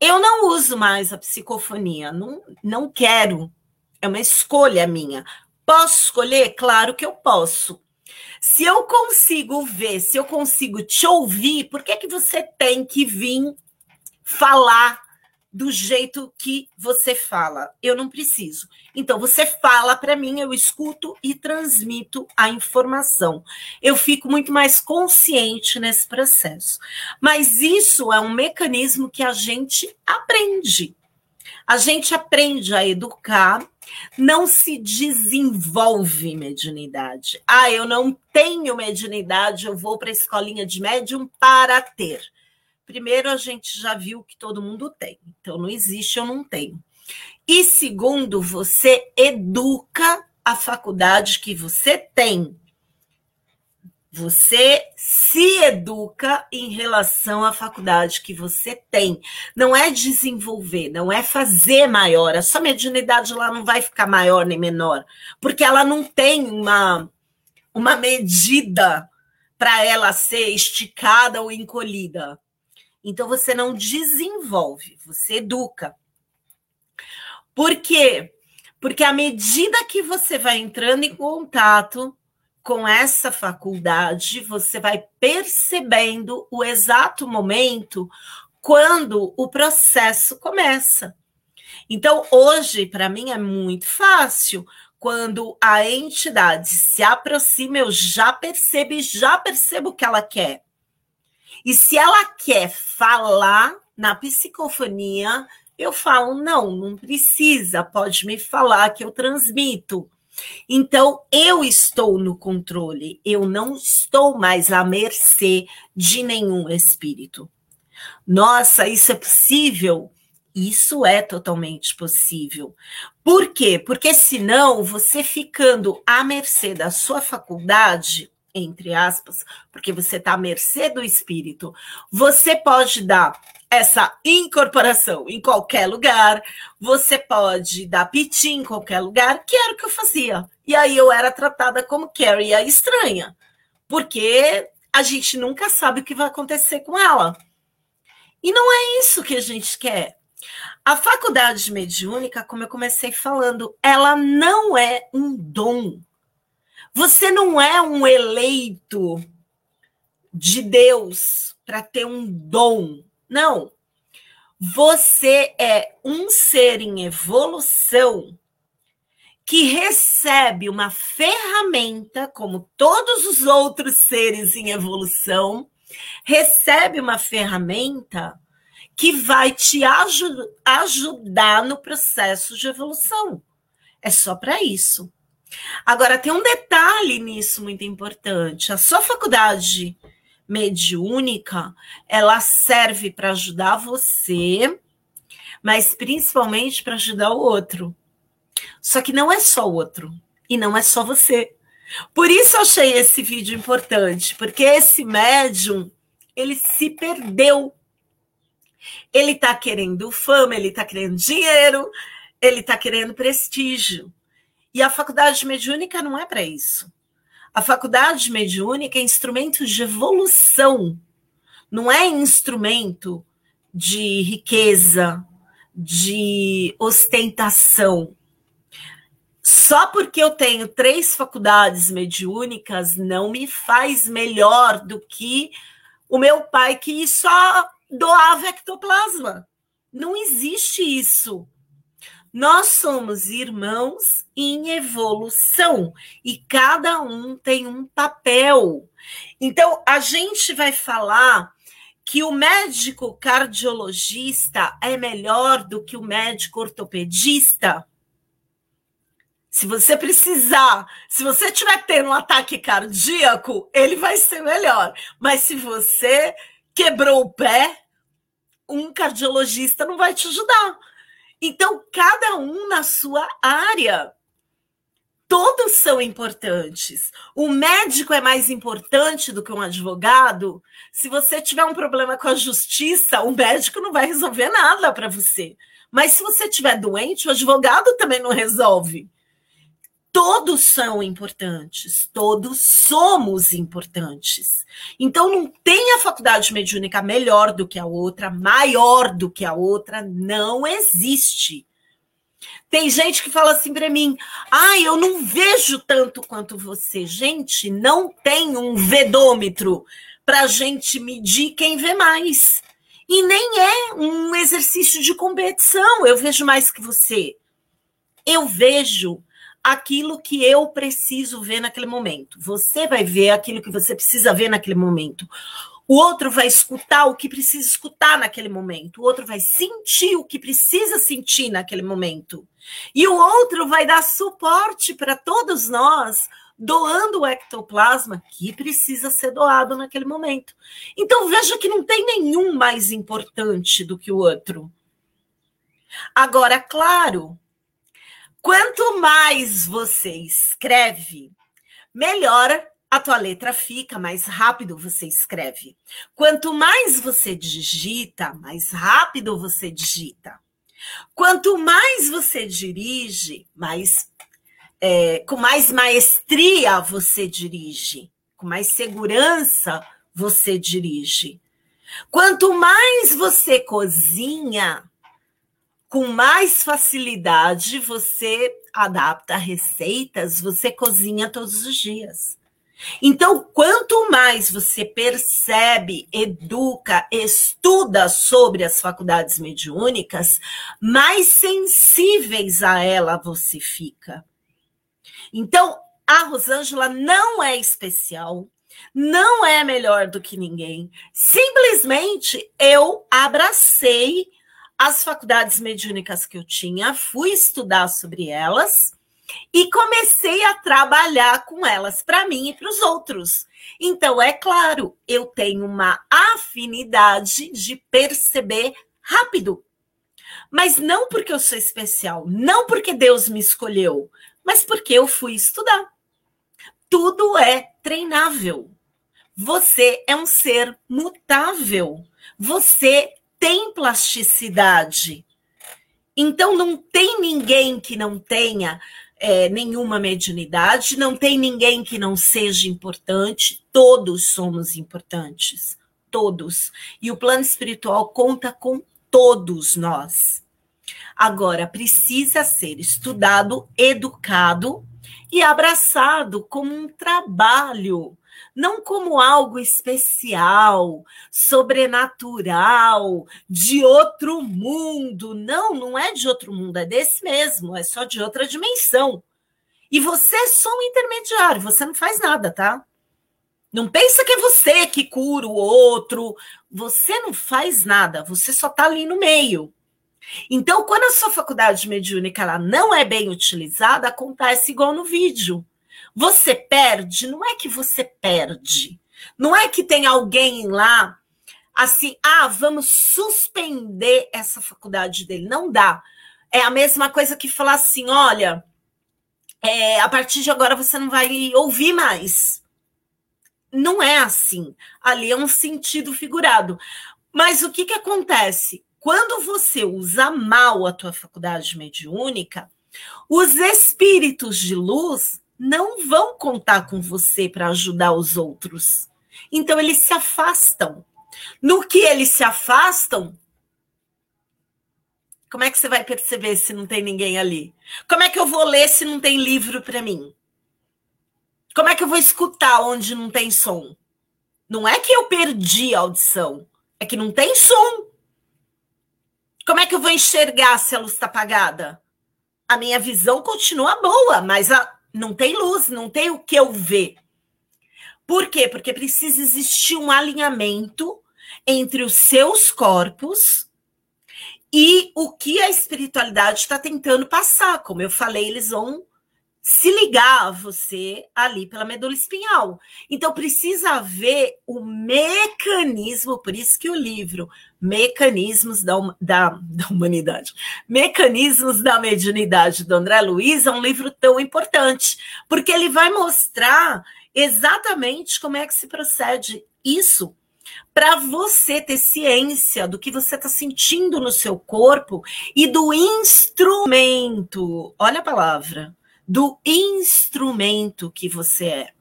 eu não uso mais a psicofonia, não, não quero, é uma escolha minha. Posso escolher? Claro que eu posso. Se eu consigo ver, se eu consigo te ouvir, por que, que você tem que vir falar do jeito que você fala? Eu não preciso. Então, você fala para mim, eu escuto e transmito a informação. Eu fico muito mais consciente nesse processo. Mas isso é um mecanismo que a gente aprende. A gente aprende a educar não se desenvolve mediunidade. Ah, eu não tenho mediunidade, eu vou para a escolinha de médium para ter. Primeiro, a gente já viu que todo mundo tem, então não existe, eu não tenho. E segundo, você educa a faculdade que você tem. Você se educa em relação à faculdade que você tem. Não é desenvolver, não é fazer maior. A sua mediunidade lá não vai ficar maior nem menor, porque ela não tem uma, uma medida para ela ser esticada ou encolhida. Então você não desenvolve, você educa. Por quê? Porque à medida que você vai entrando em contato com essa faculdade, você vai percebendo o exato momento quando o processo começa. Então, hoje, para mim, é muito fácil. Quando a entidade se aproxima, eu já percebo e já percebo o que ela quer. E se ela quer falar na psicofonia, eu falo: não, não precisa, pode me falar que eu transmito. Então, eu estou no controle, eu não estou mais à mercê de nenhum espírito. Nossa, isso é possível? Isso é totalmente possível. Por quê? Porque senão você ficando à mercê da sua faculdade, entre aspas, porque você está à mercê do espírito, você pode dar essa incorporação em qualquer lugar, você pode dar piti em qualquer lugar, que era o que eu fazia. E aí eu era tratada como Carrie a estranha, porque a gente nunca sabe o que vai acontecer com ela. E não é isso que a gente quer. A faculdade mediúnica, como eu comecei falando, ela não é um dom. Você não é um eleito de Deus para ter um dom. Não. Você é um ser em evolução que recebe uma ferramenta, como todos os outros seres em evolução, recebe uma ferramenta que vai te aj ajudar no processo de evolução. É só para isso. Agora, tem um detalhe nisso muito importante. A sua faculdade mediúnica, ela serve para ajudar você, mas principalmente para ajudar o outro. Só que não é só o outro e não é só você. Por isso eu achei esse vídeo importante, porque esse médium, ele se perdeu. Ele está querendo fama, ele está querendo dinheiro, ele está querendo prestígio. E a faculdade mediúnica não é para isso. A faculdade mediúnica é instrumento de evolução, não é instrumento de riqueza, de ostentação. Só porque eu tenho três faculdades mediúnicas não me faz melhor do que o meu pai que só doava ectoplasma. Não existe isso. Nós somos irmãos em evolução e cada um tem um papel. Então, a gente vai falar que o médico cardiologista é melhor do que o médico ortopedista. Se você precisar, se você estiver tendo um ataque cardíaco, ele vai ser melhor. Mas se você quebrou o pé, um cardiologista não vai te ajudar. Então, cada um na sua área. Todos são importantes. O médico é mais importante do que um advogado. Se você tiver um problema com a justiça, o médico não vai resolver nada para você. Mas se você estiver doente, o advogado também não resolve todos são importantes, todos somos importantes. Então não tem a faculdade mediúnica melhor do que a outra, maior do que a outra, não existe. Tem gente que fala assim para mim: "Ah, eu não vejo tanto quanto você". Gente, não tem um vedômetro para gente medir quem vê mais. E nem é um exercício de competição. Eu vejo mais que você. Eu vejo aquilo que eu preciso ver naquele momento. Você vai ver aquilo que você precisa ver naquele momento. O outro vai escutar o que precisa escutar naquele momento. O outro vai sentir o que precisa sentir naquele momento. E o outro vai dar suporte para todos nós, doando o ectoplasma que precisa ser doado naquele momento. Então veja que não tem nenhum mais importante do que o outro. Agora, claro, Quanto mais você escreve, melhor a tua letra fica, mais rápido você escreve. Quanto mais você digita, mais rápido você digita. Quanto mais você dirige, mais é, com mais maestria você dirige, com mais segurança você dirige. Quanto mais você cozinha, com mais facilidade você adapta receitas, você cozinha todos os dias. Então, quanto mais você percebe, educa, estuda sobre as faculdades mediúnicas, mais sensíveis a ela você fica. Então, a Rosângela não é especial, não é melhor do que ninguém. Simplesmente eu abracei as faculdades mediúnicas que eu tinha, fui estudar sobre elas e comecei a trabalhar com elas para mim e para os outros. Então, é claro, eu tenho uma afinidade de perceber rápido. Mas não porque eu sou especial, não porque Deus me escolheu, mas porque eu fui estudar. Tudo é treinável. Você é um ser mutável. Você tem plasticidade. Então, não tem ninguém que não tenha é, nenhuma mediunidade, não tem ninguém que não seja importante, todos somos importantes, todos. E o plano espiritual conta com todos nós. Agora, precisa ser estudado, educado e abraçado como um trabalho não como algo especial, sobrenatural, de outro mundo. Não, não é de outro mundo, é desse mesmo, é só de outra dimensão. E você é só um intermediário, você não faz nada, tá? Não pensa que é você que cura o outro. Você não faz nada, você só está ali no meio. Então, quando a sua faculdade mediúnica ela não é bem utilizada, acontece igual no vídeo. Você perde, não é que você perde. Não é que tem alguém lá assim, ah, vamos suspender essa faculdade dele. Não dá. É a mesma coisa que falar assim: olha, é, a partir de agora você não vai ouvir mais. Não é assim. Ali é um sentido figurado. Mas o que, que acontece? Quando você usa mal a tua faculdade mediúnica, os espíritos de luz não vão contar com você para ajudar os outros. Então eles se afastam. No que eles se afastam, como é que você vai perceber se não tem ninguém ali? Como é que eu vou ler se não tem livro para mim? Como é que eu vou escutar onde não tem som? Não é que eu perdi a audição, é que não tem som. Como é que eu vou enxergar se a luz está apagada? A minha visão continua boa, mas a, não tem luz, não tem o que eu ver. Por quê? Porque precisa existir um alinhamento entre os seus corpos e o que a espiritualidade está tentando passar. Como eu falei, eles vão se ligar a você ali pela medula espinhal. Então precisa haver o mecanismo, por isso que o livro Mecanismos da, da, da Humanidade, Mecanismos da Mediunidade do André Luiz é um livro tão importante, porque ele vai mostrar exatamente como é que se procede isso para você ter ciência do que você está sentindo no seu corpo e do instrumento. Olha a palavra, do instrumento que você é.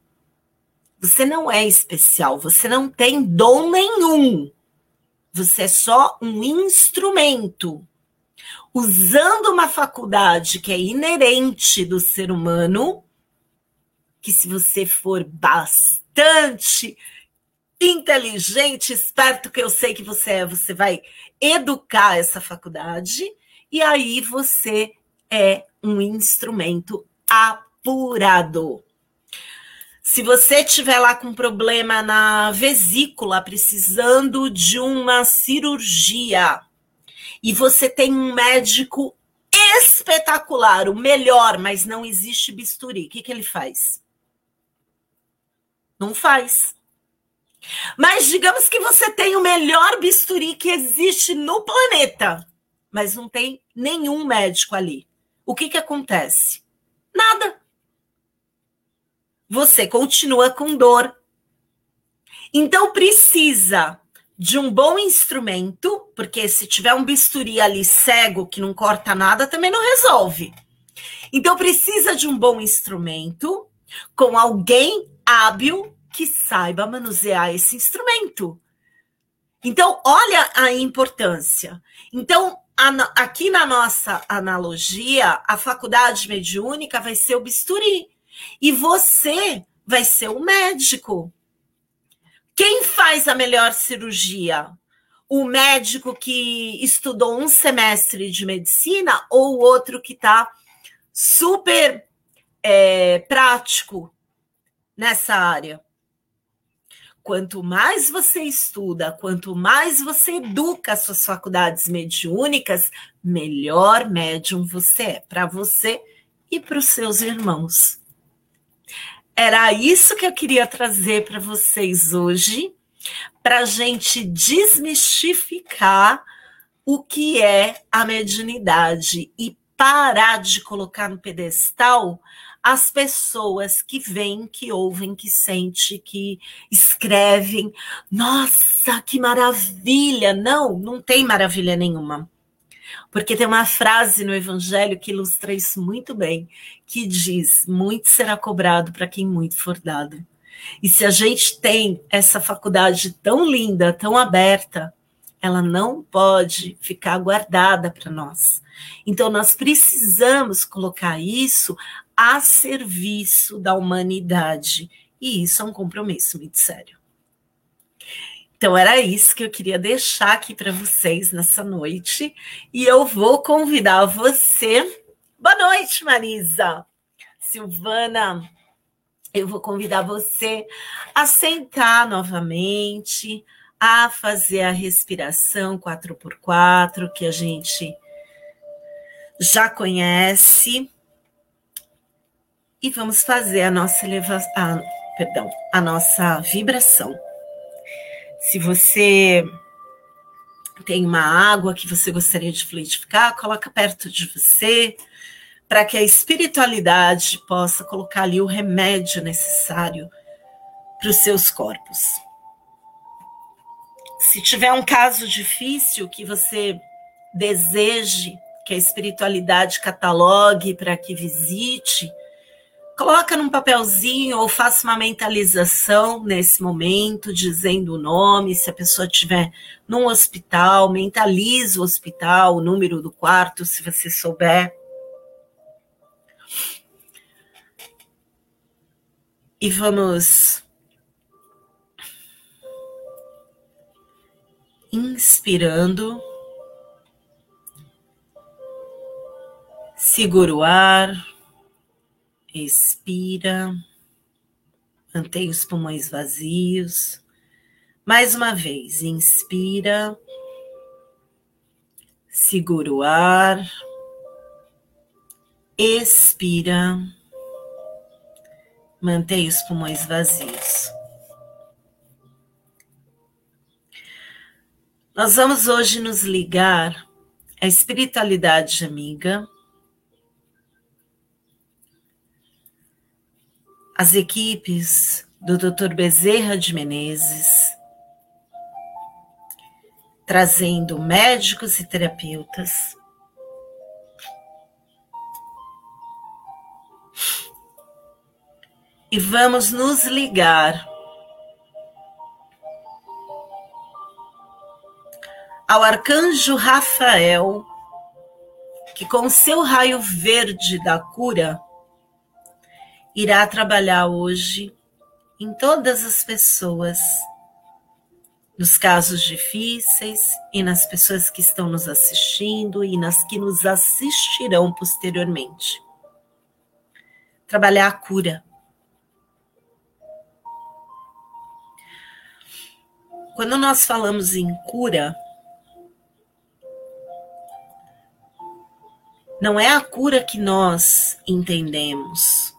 Você não é especial, você não tem dom nenhum. Você é só um instrumento. Usando uma faculdade que é inerente do ser humano, que se você for bastante inteligente, esperto que eu sei que você é, você vai educar essa faculdade e aí você é um instrumento apurado. Se você tiver lá com problema na vesícula, precisando de uma cirurgia, e você tem um médico espetacular, o melhor, mas não existe bisturi, o que, que ele faz? Não faz. Mas digamos que você tem o melhor bisturi que existe no planeta, mas não tem nenhum médico ali. O que, que acontece? Nada. Você continua com dor. Então precisa de um bom instrumento, porque se tiver um bisturi ali cego que não corta nada, também não resolve. Então precisa de um bom instrumento com alguém hábil que saiba manusear esse instrumento. Então, olha a importância. Então, aqui na nossa analogia, a faculdade mediúnica vai ser o bisturi e você vai ser o médico. Quem faz a melhor cirurgia? O médico que estudou um semestre de medicina ou o outro que está super é, prático nessa área? Quanto mais você estuda, quanto mais você educa as suas faculdades mediúnicas, melhor médium você é para você e para os seus irmãos. Era isso que eu queria trazer para vocês hoje, para a gente desmistificar o que é a mediunidade e parar de colocar no pedestal as pessoas que vêm, que ouvem, que sentem, que escrevem. Nossa, que maravilha! Não, não tem maravilha nenhuma. Porque tem uma frase no Evangelho que ilustra isso muito bem, que diz: muito será cobrado para quem muito for dado. E se a gente tem essa faculdade tão linda, tão aberta, ela não pode ficar guardada para nós. Então, nós precisamos colocar isso a serviço da humanidade. E isso é um compromisso muito sério. Então, era isso que eu queria deixar aqui para vocês nessa noite. E eu vou convidar você. Boa noite, Marisa. Silvana eu vou convidar você a sentar novamente, a fazer a respiração 4x4, que a gente já conhece. E vamos fazer a nossa elevação, perdão, a nossa vibração. Se você tem uma água que você gostaria de fluidificar, coloca perto de você, para que a espiritualidade possa colocar ali o remédio necessário para os seus corpos. Se tiver um caso difícil que você deseje que a espiritualidade catalogue para que visite, coloca num papelzinho ou faça uma mentalização nesse momento, dizendo o nome, se a pessoa estiver num hospital, mentalize o hospital, o número do quarto, se você souber. E vamos inspirando, segura o ar, expira, mantém os pulmões vazios. Mais uma vez, inspira, segura o ar, expira. Mantenha os pulmões vazios. Nós vamos hoje nos ligar à espiritualidade amiga, as equipes do Dr. Bezerra de Menezes, trazendo médicos e terapeutas e vamos nos ligar ao arcanjo Rafael, que com seu raio verde da cura irá trabalhar hoje em todas as pessoas, nos casos difíceis e nas pessoas que estão nos assistindo e nas que nos assistirão posteriormente. Trabalhar a cura Quando nós falamos em cura, não é a cura que nós entendemos.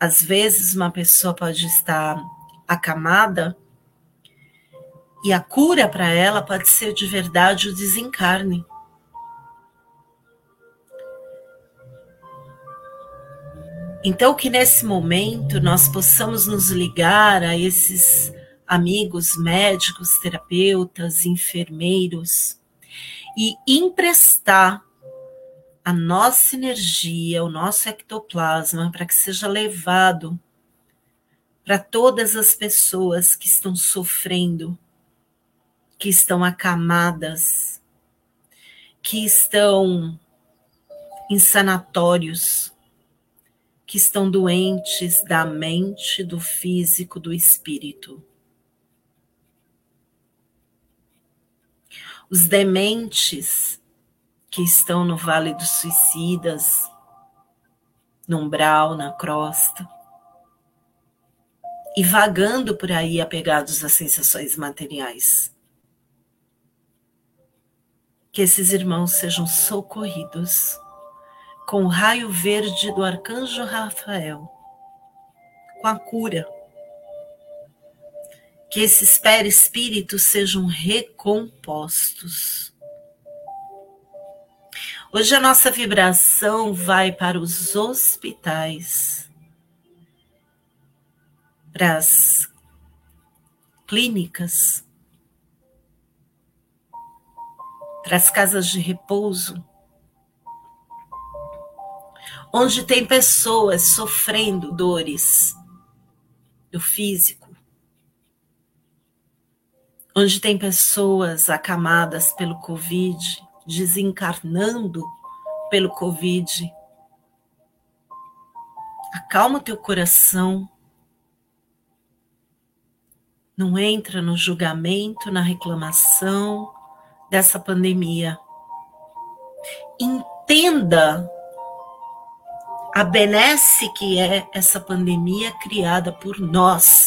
Às vezes, uma pessoa pode estar acamada e a cura para ela pode ser de verdade o desencarne. Então, que nesse momento nós possamos nos ligar a esses amigos médicos, terapeutas, enfermeiros e emprestar a nossa energia, o nosso ectoplasma, para que seja levado para todas as pessoas que estão sofrendo, que estão acamadas, que estão em sanatórios, que estão doentes da mente, do físico, do espírito. os dementes que estão no Vale dos Suicidas, no umbral, na crosta, e vagando por aí apegados às sensações materiais. Que esses irmãos sejam socorridos com o raio verde do arcanjo Rafael, com a cura que esses perispíritos sejam recompostos. Hoje a nossa vibração vai para os hospitais, para as clínicas, para as casas de repouso, onde tem pessoas sofrendo dores do físico, onde tem pessoas acamadas pelo Covid, desencarnando pelo Covid. Acalma teu coração. Não entra no julgamento, na reclamação dessa pandemia. Entenda a benesse que é essa pandemia criada por nós,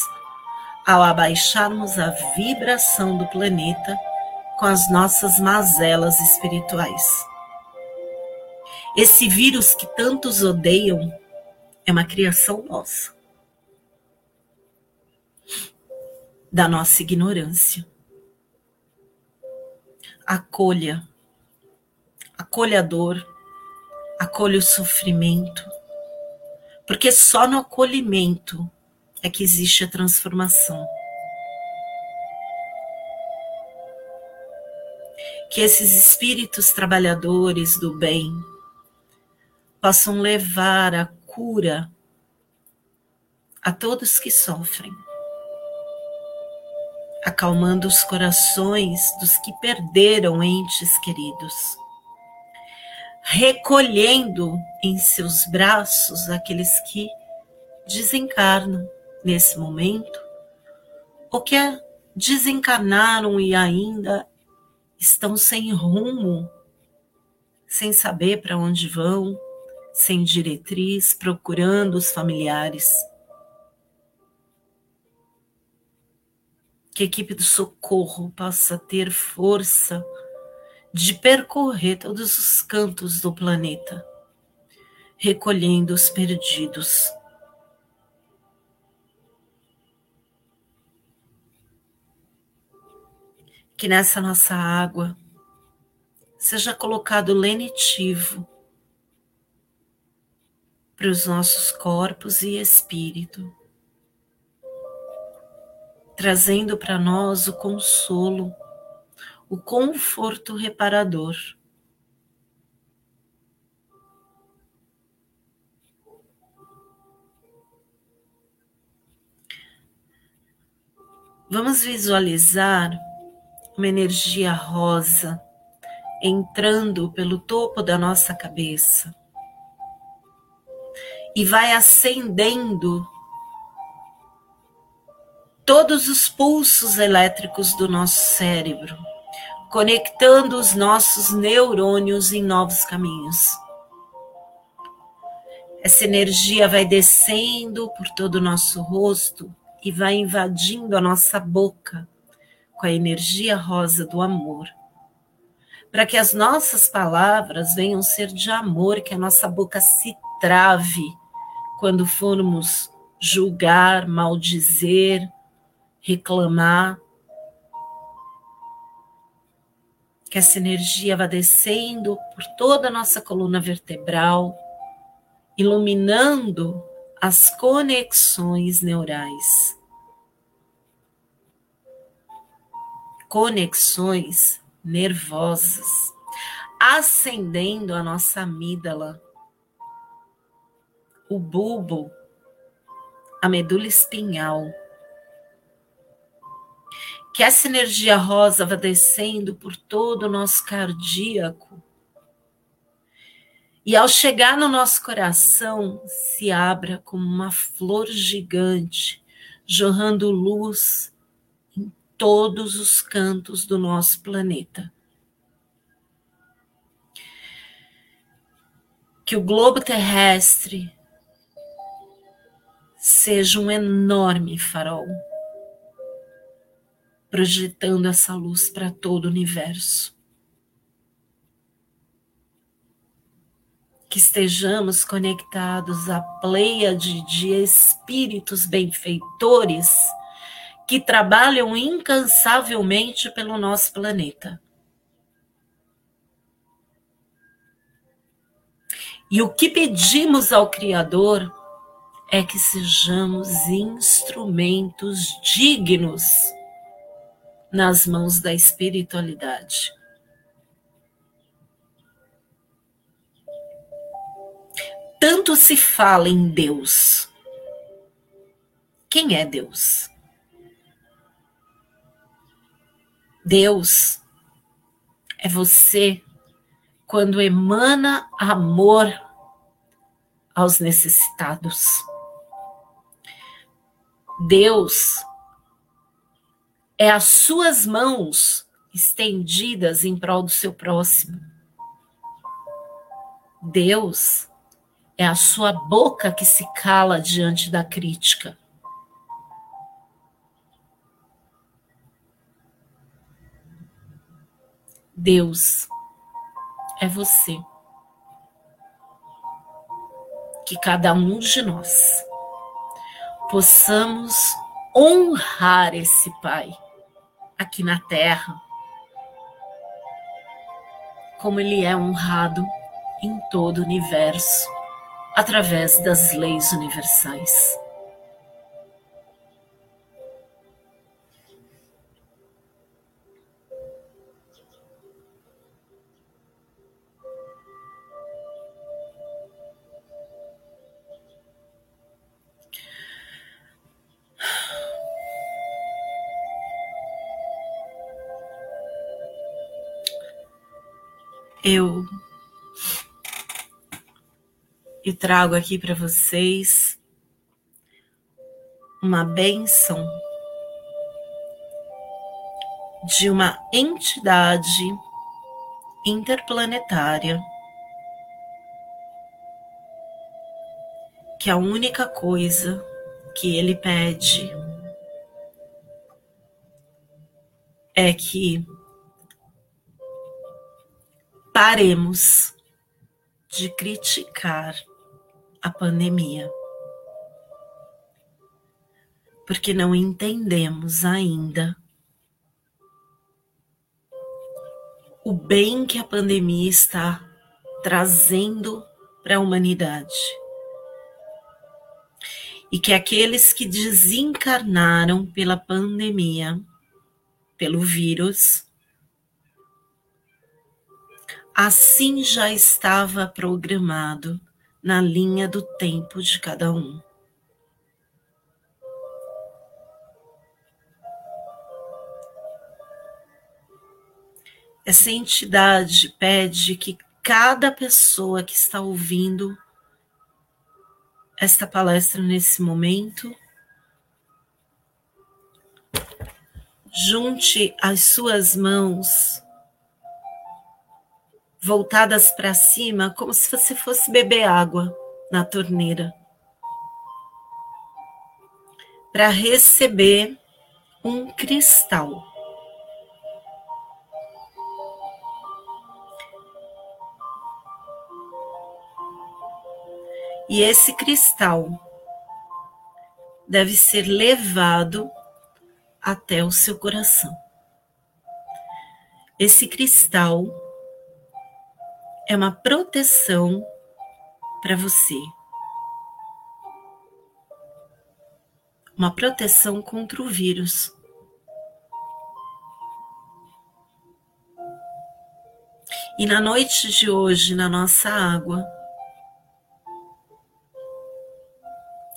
ao abaixarmos a vibração do planeta com as nossas mazelas espirituais. Esse vírus que tantos odeiam é uma criação nossa, da nossa ignorância. Acolha, acolha a dor, acolha o sofrimento, porque só no acolhimento é que existe a transformação. Que esses espíritos trabalhadores do bem possam levar a cura a todos que sofrem, acalmando os corações dos que perderam entes queridos recolhendo em seus braços aqueles que desencarnam nesse momento, ou que desencarnaram e ainda estão sem rumo, sem saber para onde vão, sem diretriz, procurando os familiares. Que a equipe do socorro possa ter força de percorrer todos os cantos do planeta, recolhendo os perdidos. Que nessa nossa água seja colocado lenitivo para os nossos corpos e espírito, trazendo para nós o consolo o conforto reparador. Vamos visualizar uma energia rosa entrando pelo topo da nossa cabeça e vai acendendo todos os pulsos elétricos do nosso cérebro conectando os nossos neurônios em novos caminhos. Essa energia vai descendo por todo o nosso rosto e vai invadindo a nossa boca com a energia rosa do amor. Para que as nossas palavras venham ser de amor, que a nossa boca se trave quando formos julgar, maldizer, reclamar, que essa energia vá descendo por toda a nossa coluna vertebral, iluminando as conexões neurais. Conexões nervosas, acendendo a nossa amígdala, o bulbo, a medula espinhal que essa energia rosa vá descendo por todo o nosso cardíaco. E ao chegar no nosso coração, se abra como uma flor gigante, jorrando luz todos os cantos do nosso planeta. Que o globo terrestre seja um enorme farol projetando essa luz para todo o universo. Que estejamos conectados à pleiade de espíritos benfeitores que trabalham incansavelmente pelo nosso planeta. E o que pedimos ao Criador é que sejamos instrumentos dignos nas mãos da espiritualidade. Tanto se fala em Deus. Quem é Deus? Deus é você quando emana amor aos necessitados. Deus é as suas mãos estendidas em prol do seu próximo. Deus É a sua boca que se cala diante da crítica. Deus é você. Que cada um de nós possamos honrar esse Pai aqui na terra, como ele é honrado em todo o universo através das leis universais. Eu e trago aqui para vocês uma bênção de uma entidade interplanetária que a única coisa que ele pede é que paremos de criticar a pandemia, porque não entendemos ainda o bem que a pandemia está trazendo para a humanidade. E que aqueles que desencarnaram pela pandemia, pelo vírus, Assim já estava programado na linha do tempo de cada um. Essa entidade pede que cada pessoa que está ouvindo esta palestra nesse momento junte as suas mãos voltadas para cima, como se você fosse beber água na torneira, para receber um cristal. E esse cristal deve ser levado até o seu coração. Esse cristal é uma proteção para você. Uma proteção contra o vírus. E na noite de hoje, na nossa água,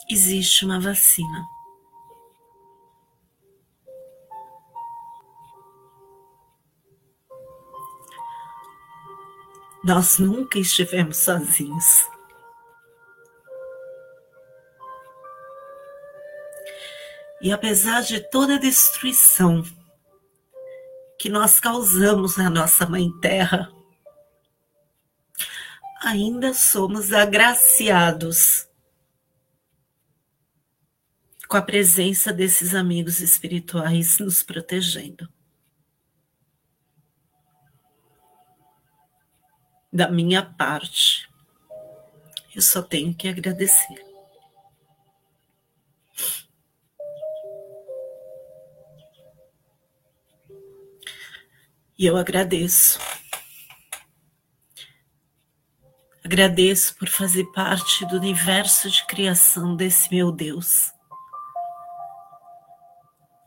existe uma vacina. Nós nunca estivemos sozinhos. E apesar de toda a destruição que nós causamos na nossa Mãe Terra, ainda somos agraciados com a presença desses amigos espirituais nos protegendo. Da minha parte. Eu só tenho que agradecer. E eu agradeço. Agradeço por fazer parte do universo de criação desse meu Deus.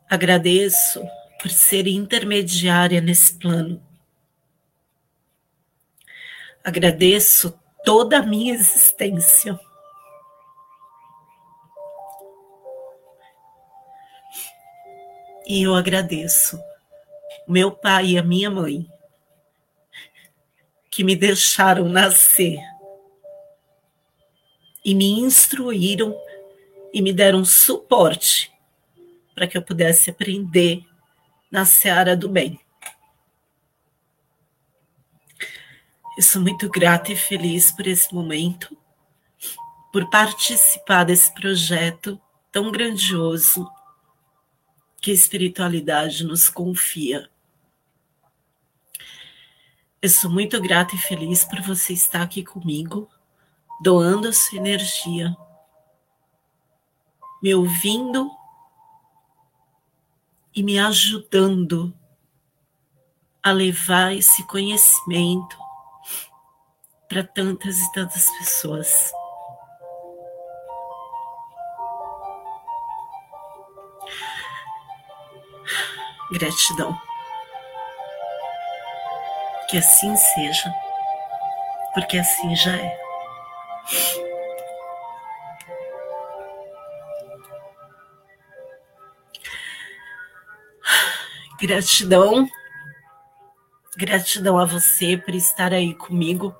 Agradeço por ser intermediária nesse plano. Agradeço toda a minha existência. E eu agradeço meu pai e a minha mãe que me deixaram nascer e me instruíram e me deram suporte para que eu pudesse aprender na seara do bem. Eu sou muito grata e feliz por esse momento. por participar desse projeto tão grandioso que a espiritualidade nos confia. Eu sou muito grata e feliz por você estar aqui comigo, doando a sua energia, me ouvindo e me ajudando a levar esse conhecimento para tantas e tantas pessoas. Gratidão. Que assim seja, porque assim já é. Gratidão. Gratidão a você por estar aí comigo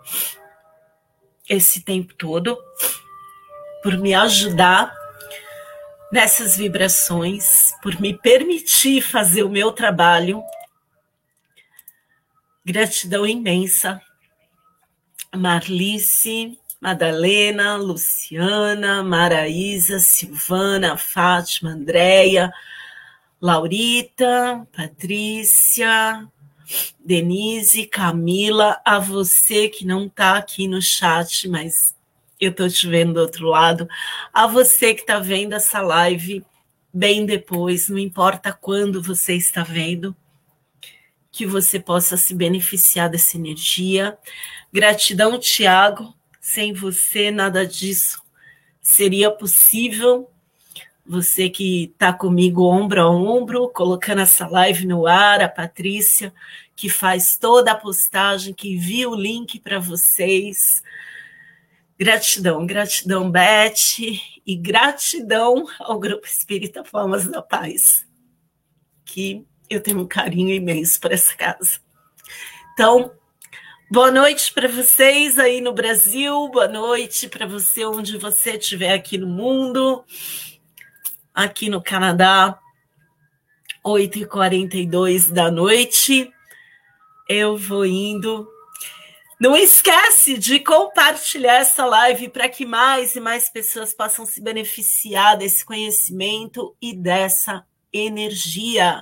esse tempo todo, por me ajudar nessas vibrações, por me permitir fazer o meu trabalho. Gratidão imensa. Marlice, Madalena, Luciana, Maraísa, Silvana, Fátima, Andréia, Laurita, Patrícia, Denise, Camila, a você que não está aqui no chat, mas eu estou te vendo do outro lado, a você que está vendo essa live bem depois, não importa quando você está vendo, que você possa se beneficiar dessa energia. Gratidão, Tiago, sem você nada disso seria possível. Você que está comigo ombro a ombro, colocando essa live no ar, a Patrícia, que faz toda a postagem, que envia o link para vocês. Gratidão, gratidão, Beth, e gratidão ao Grupo Espírita Palmas da Paz, que eu tenho um carinho imenso por essa casa. Então, boa noite para vocês aí no Brasil, boa noite para você onde você estiver aqui no mundo, aqui no Canadá, 8h42 da noite. Eu vou indo não esquece de compartilhar essa live para que mais e mais pessoas possam se beneficiar desse conhecimento e dessa energia.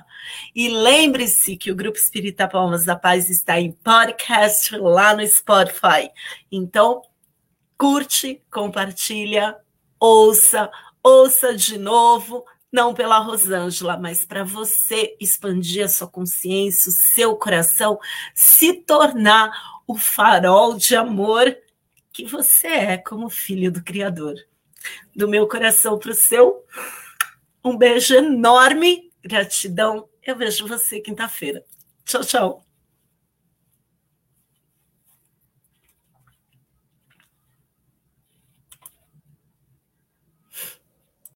E lembre-se que o Grupo Espírita Palmas da Paz está em podcast lá no Spotify. Então, curte, compartilha, ouça, ouça de novo, não pela Rosângela, mas para você expandir a sua consciência, o seu coração, se tornar o farol de amor que você é como filho do Criador. Do meu coração para o seu, um beijo enorme, gratidão. Eu vejo você quinta-feira. Tchau, tchau.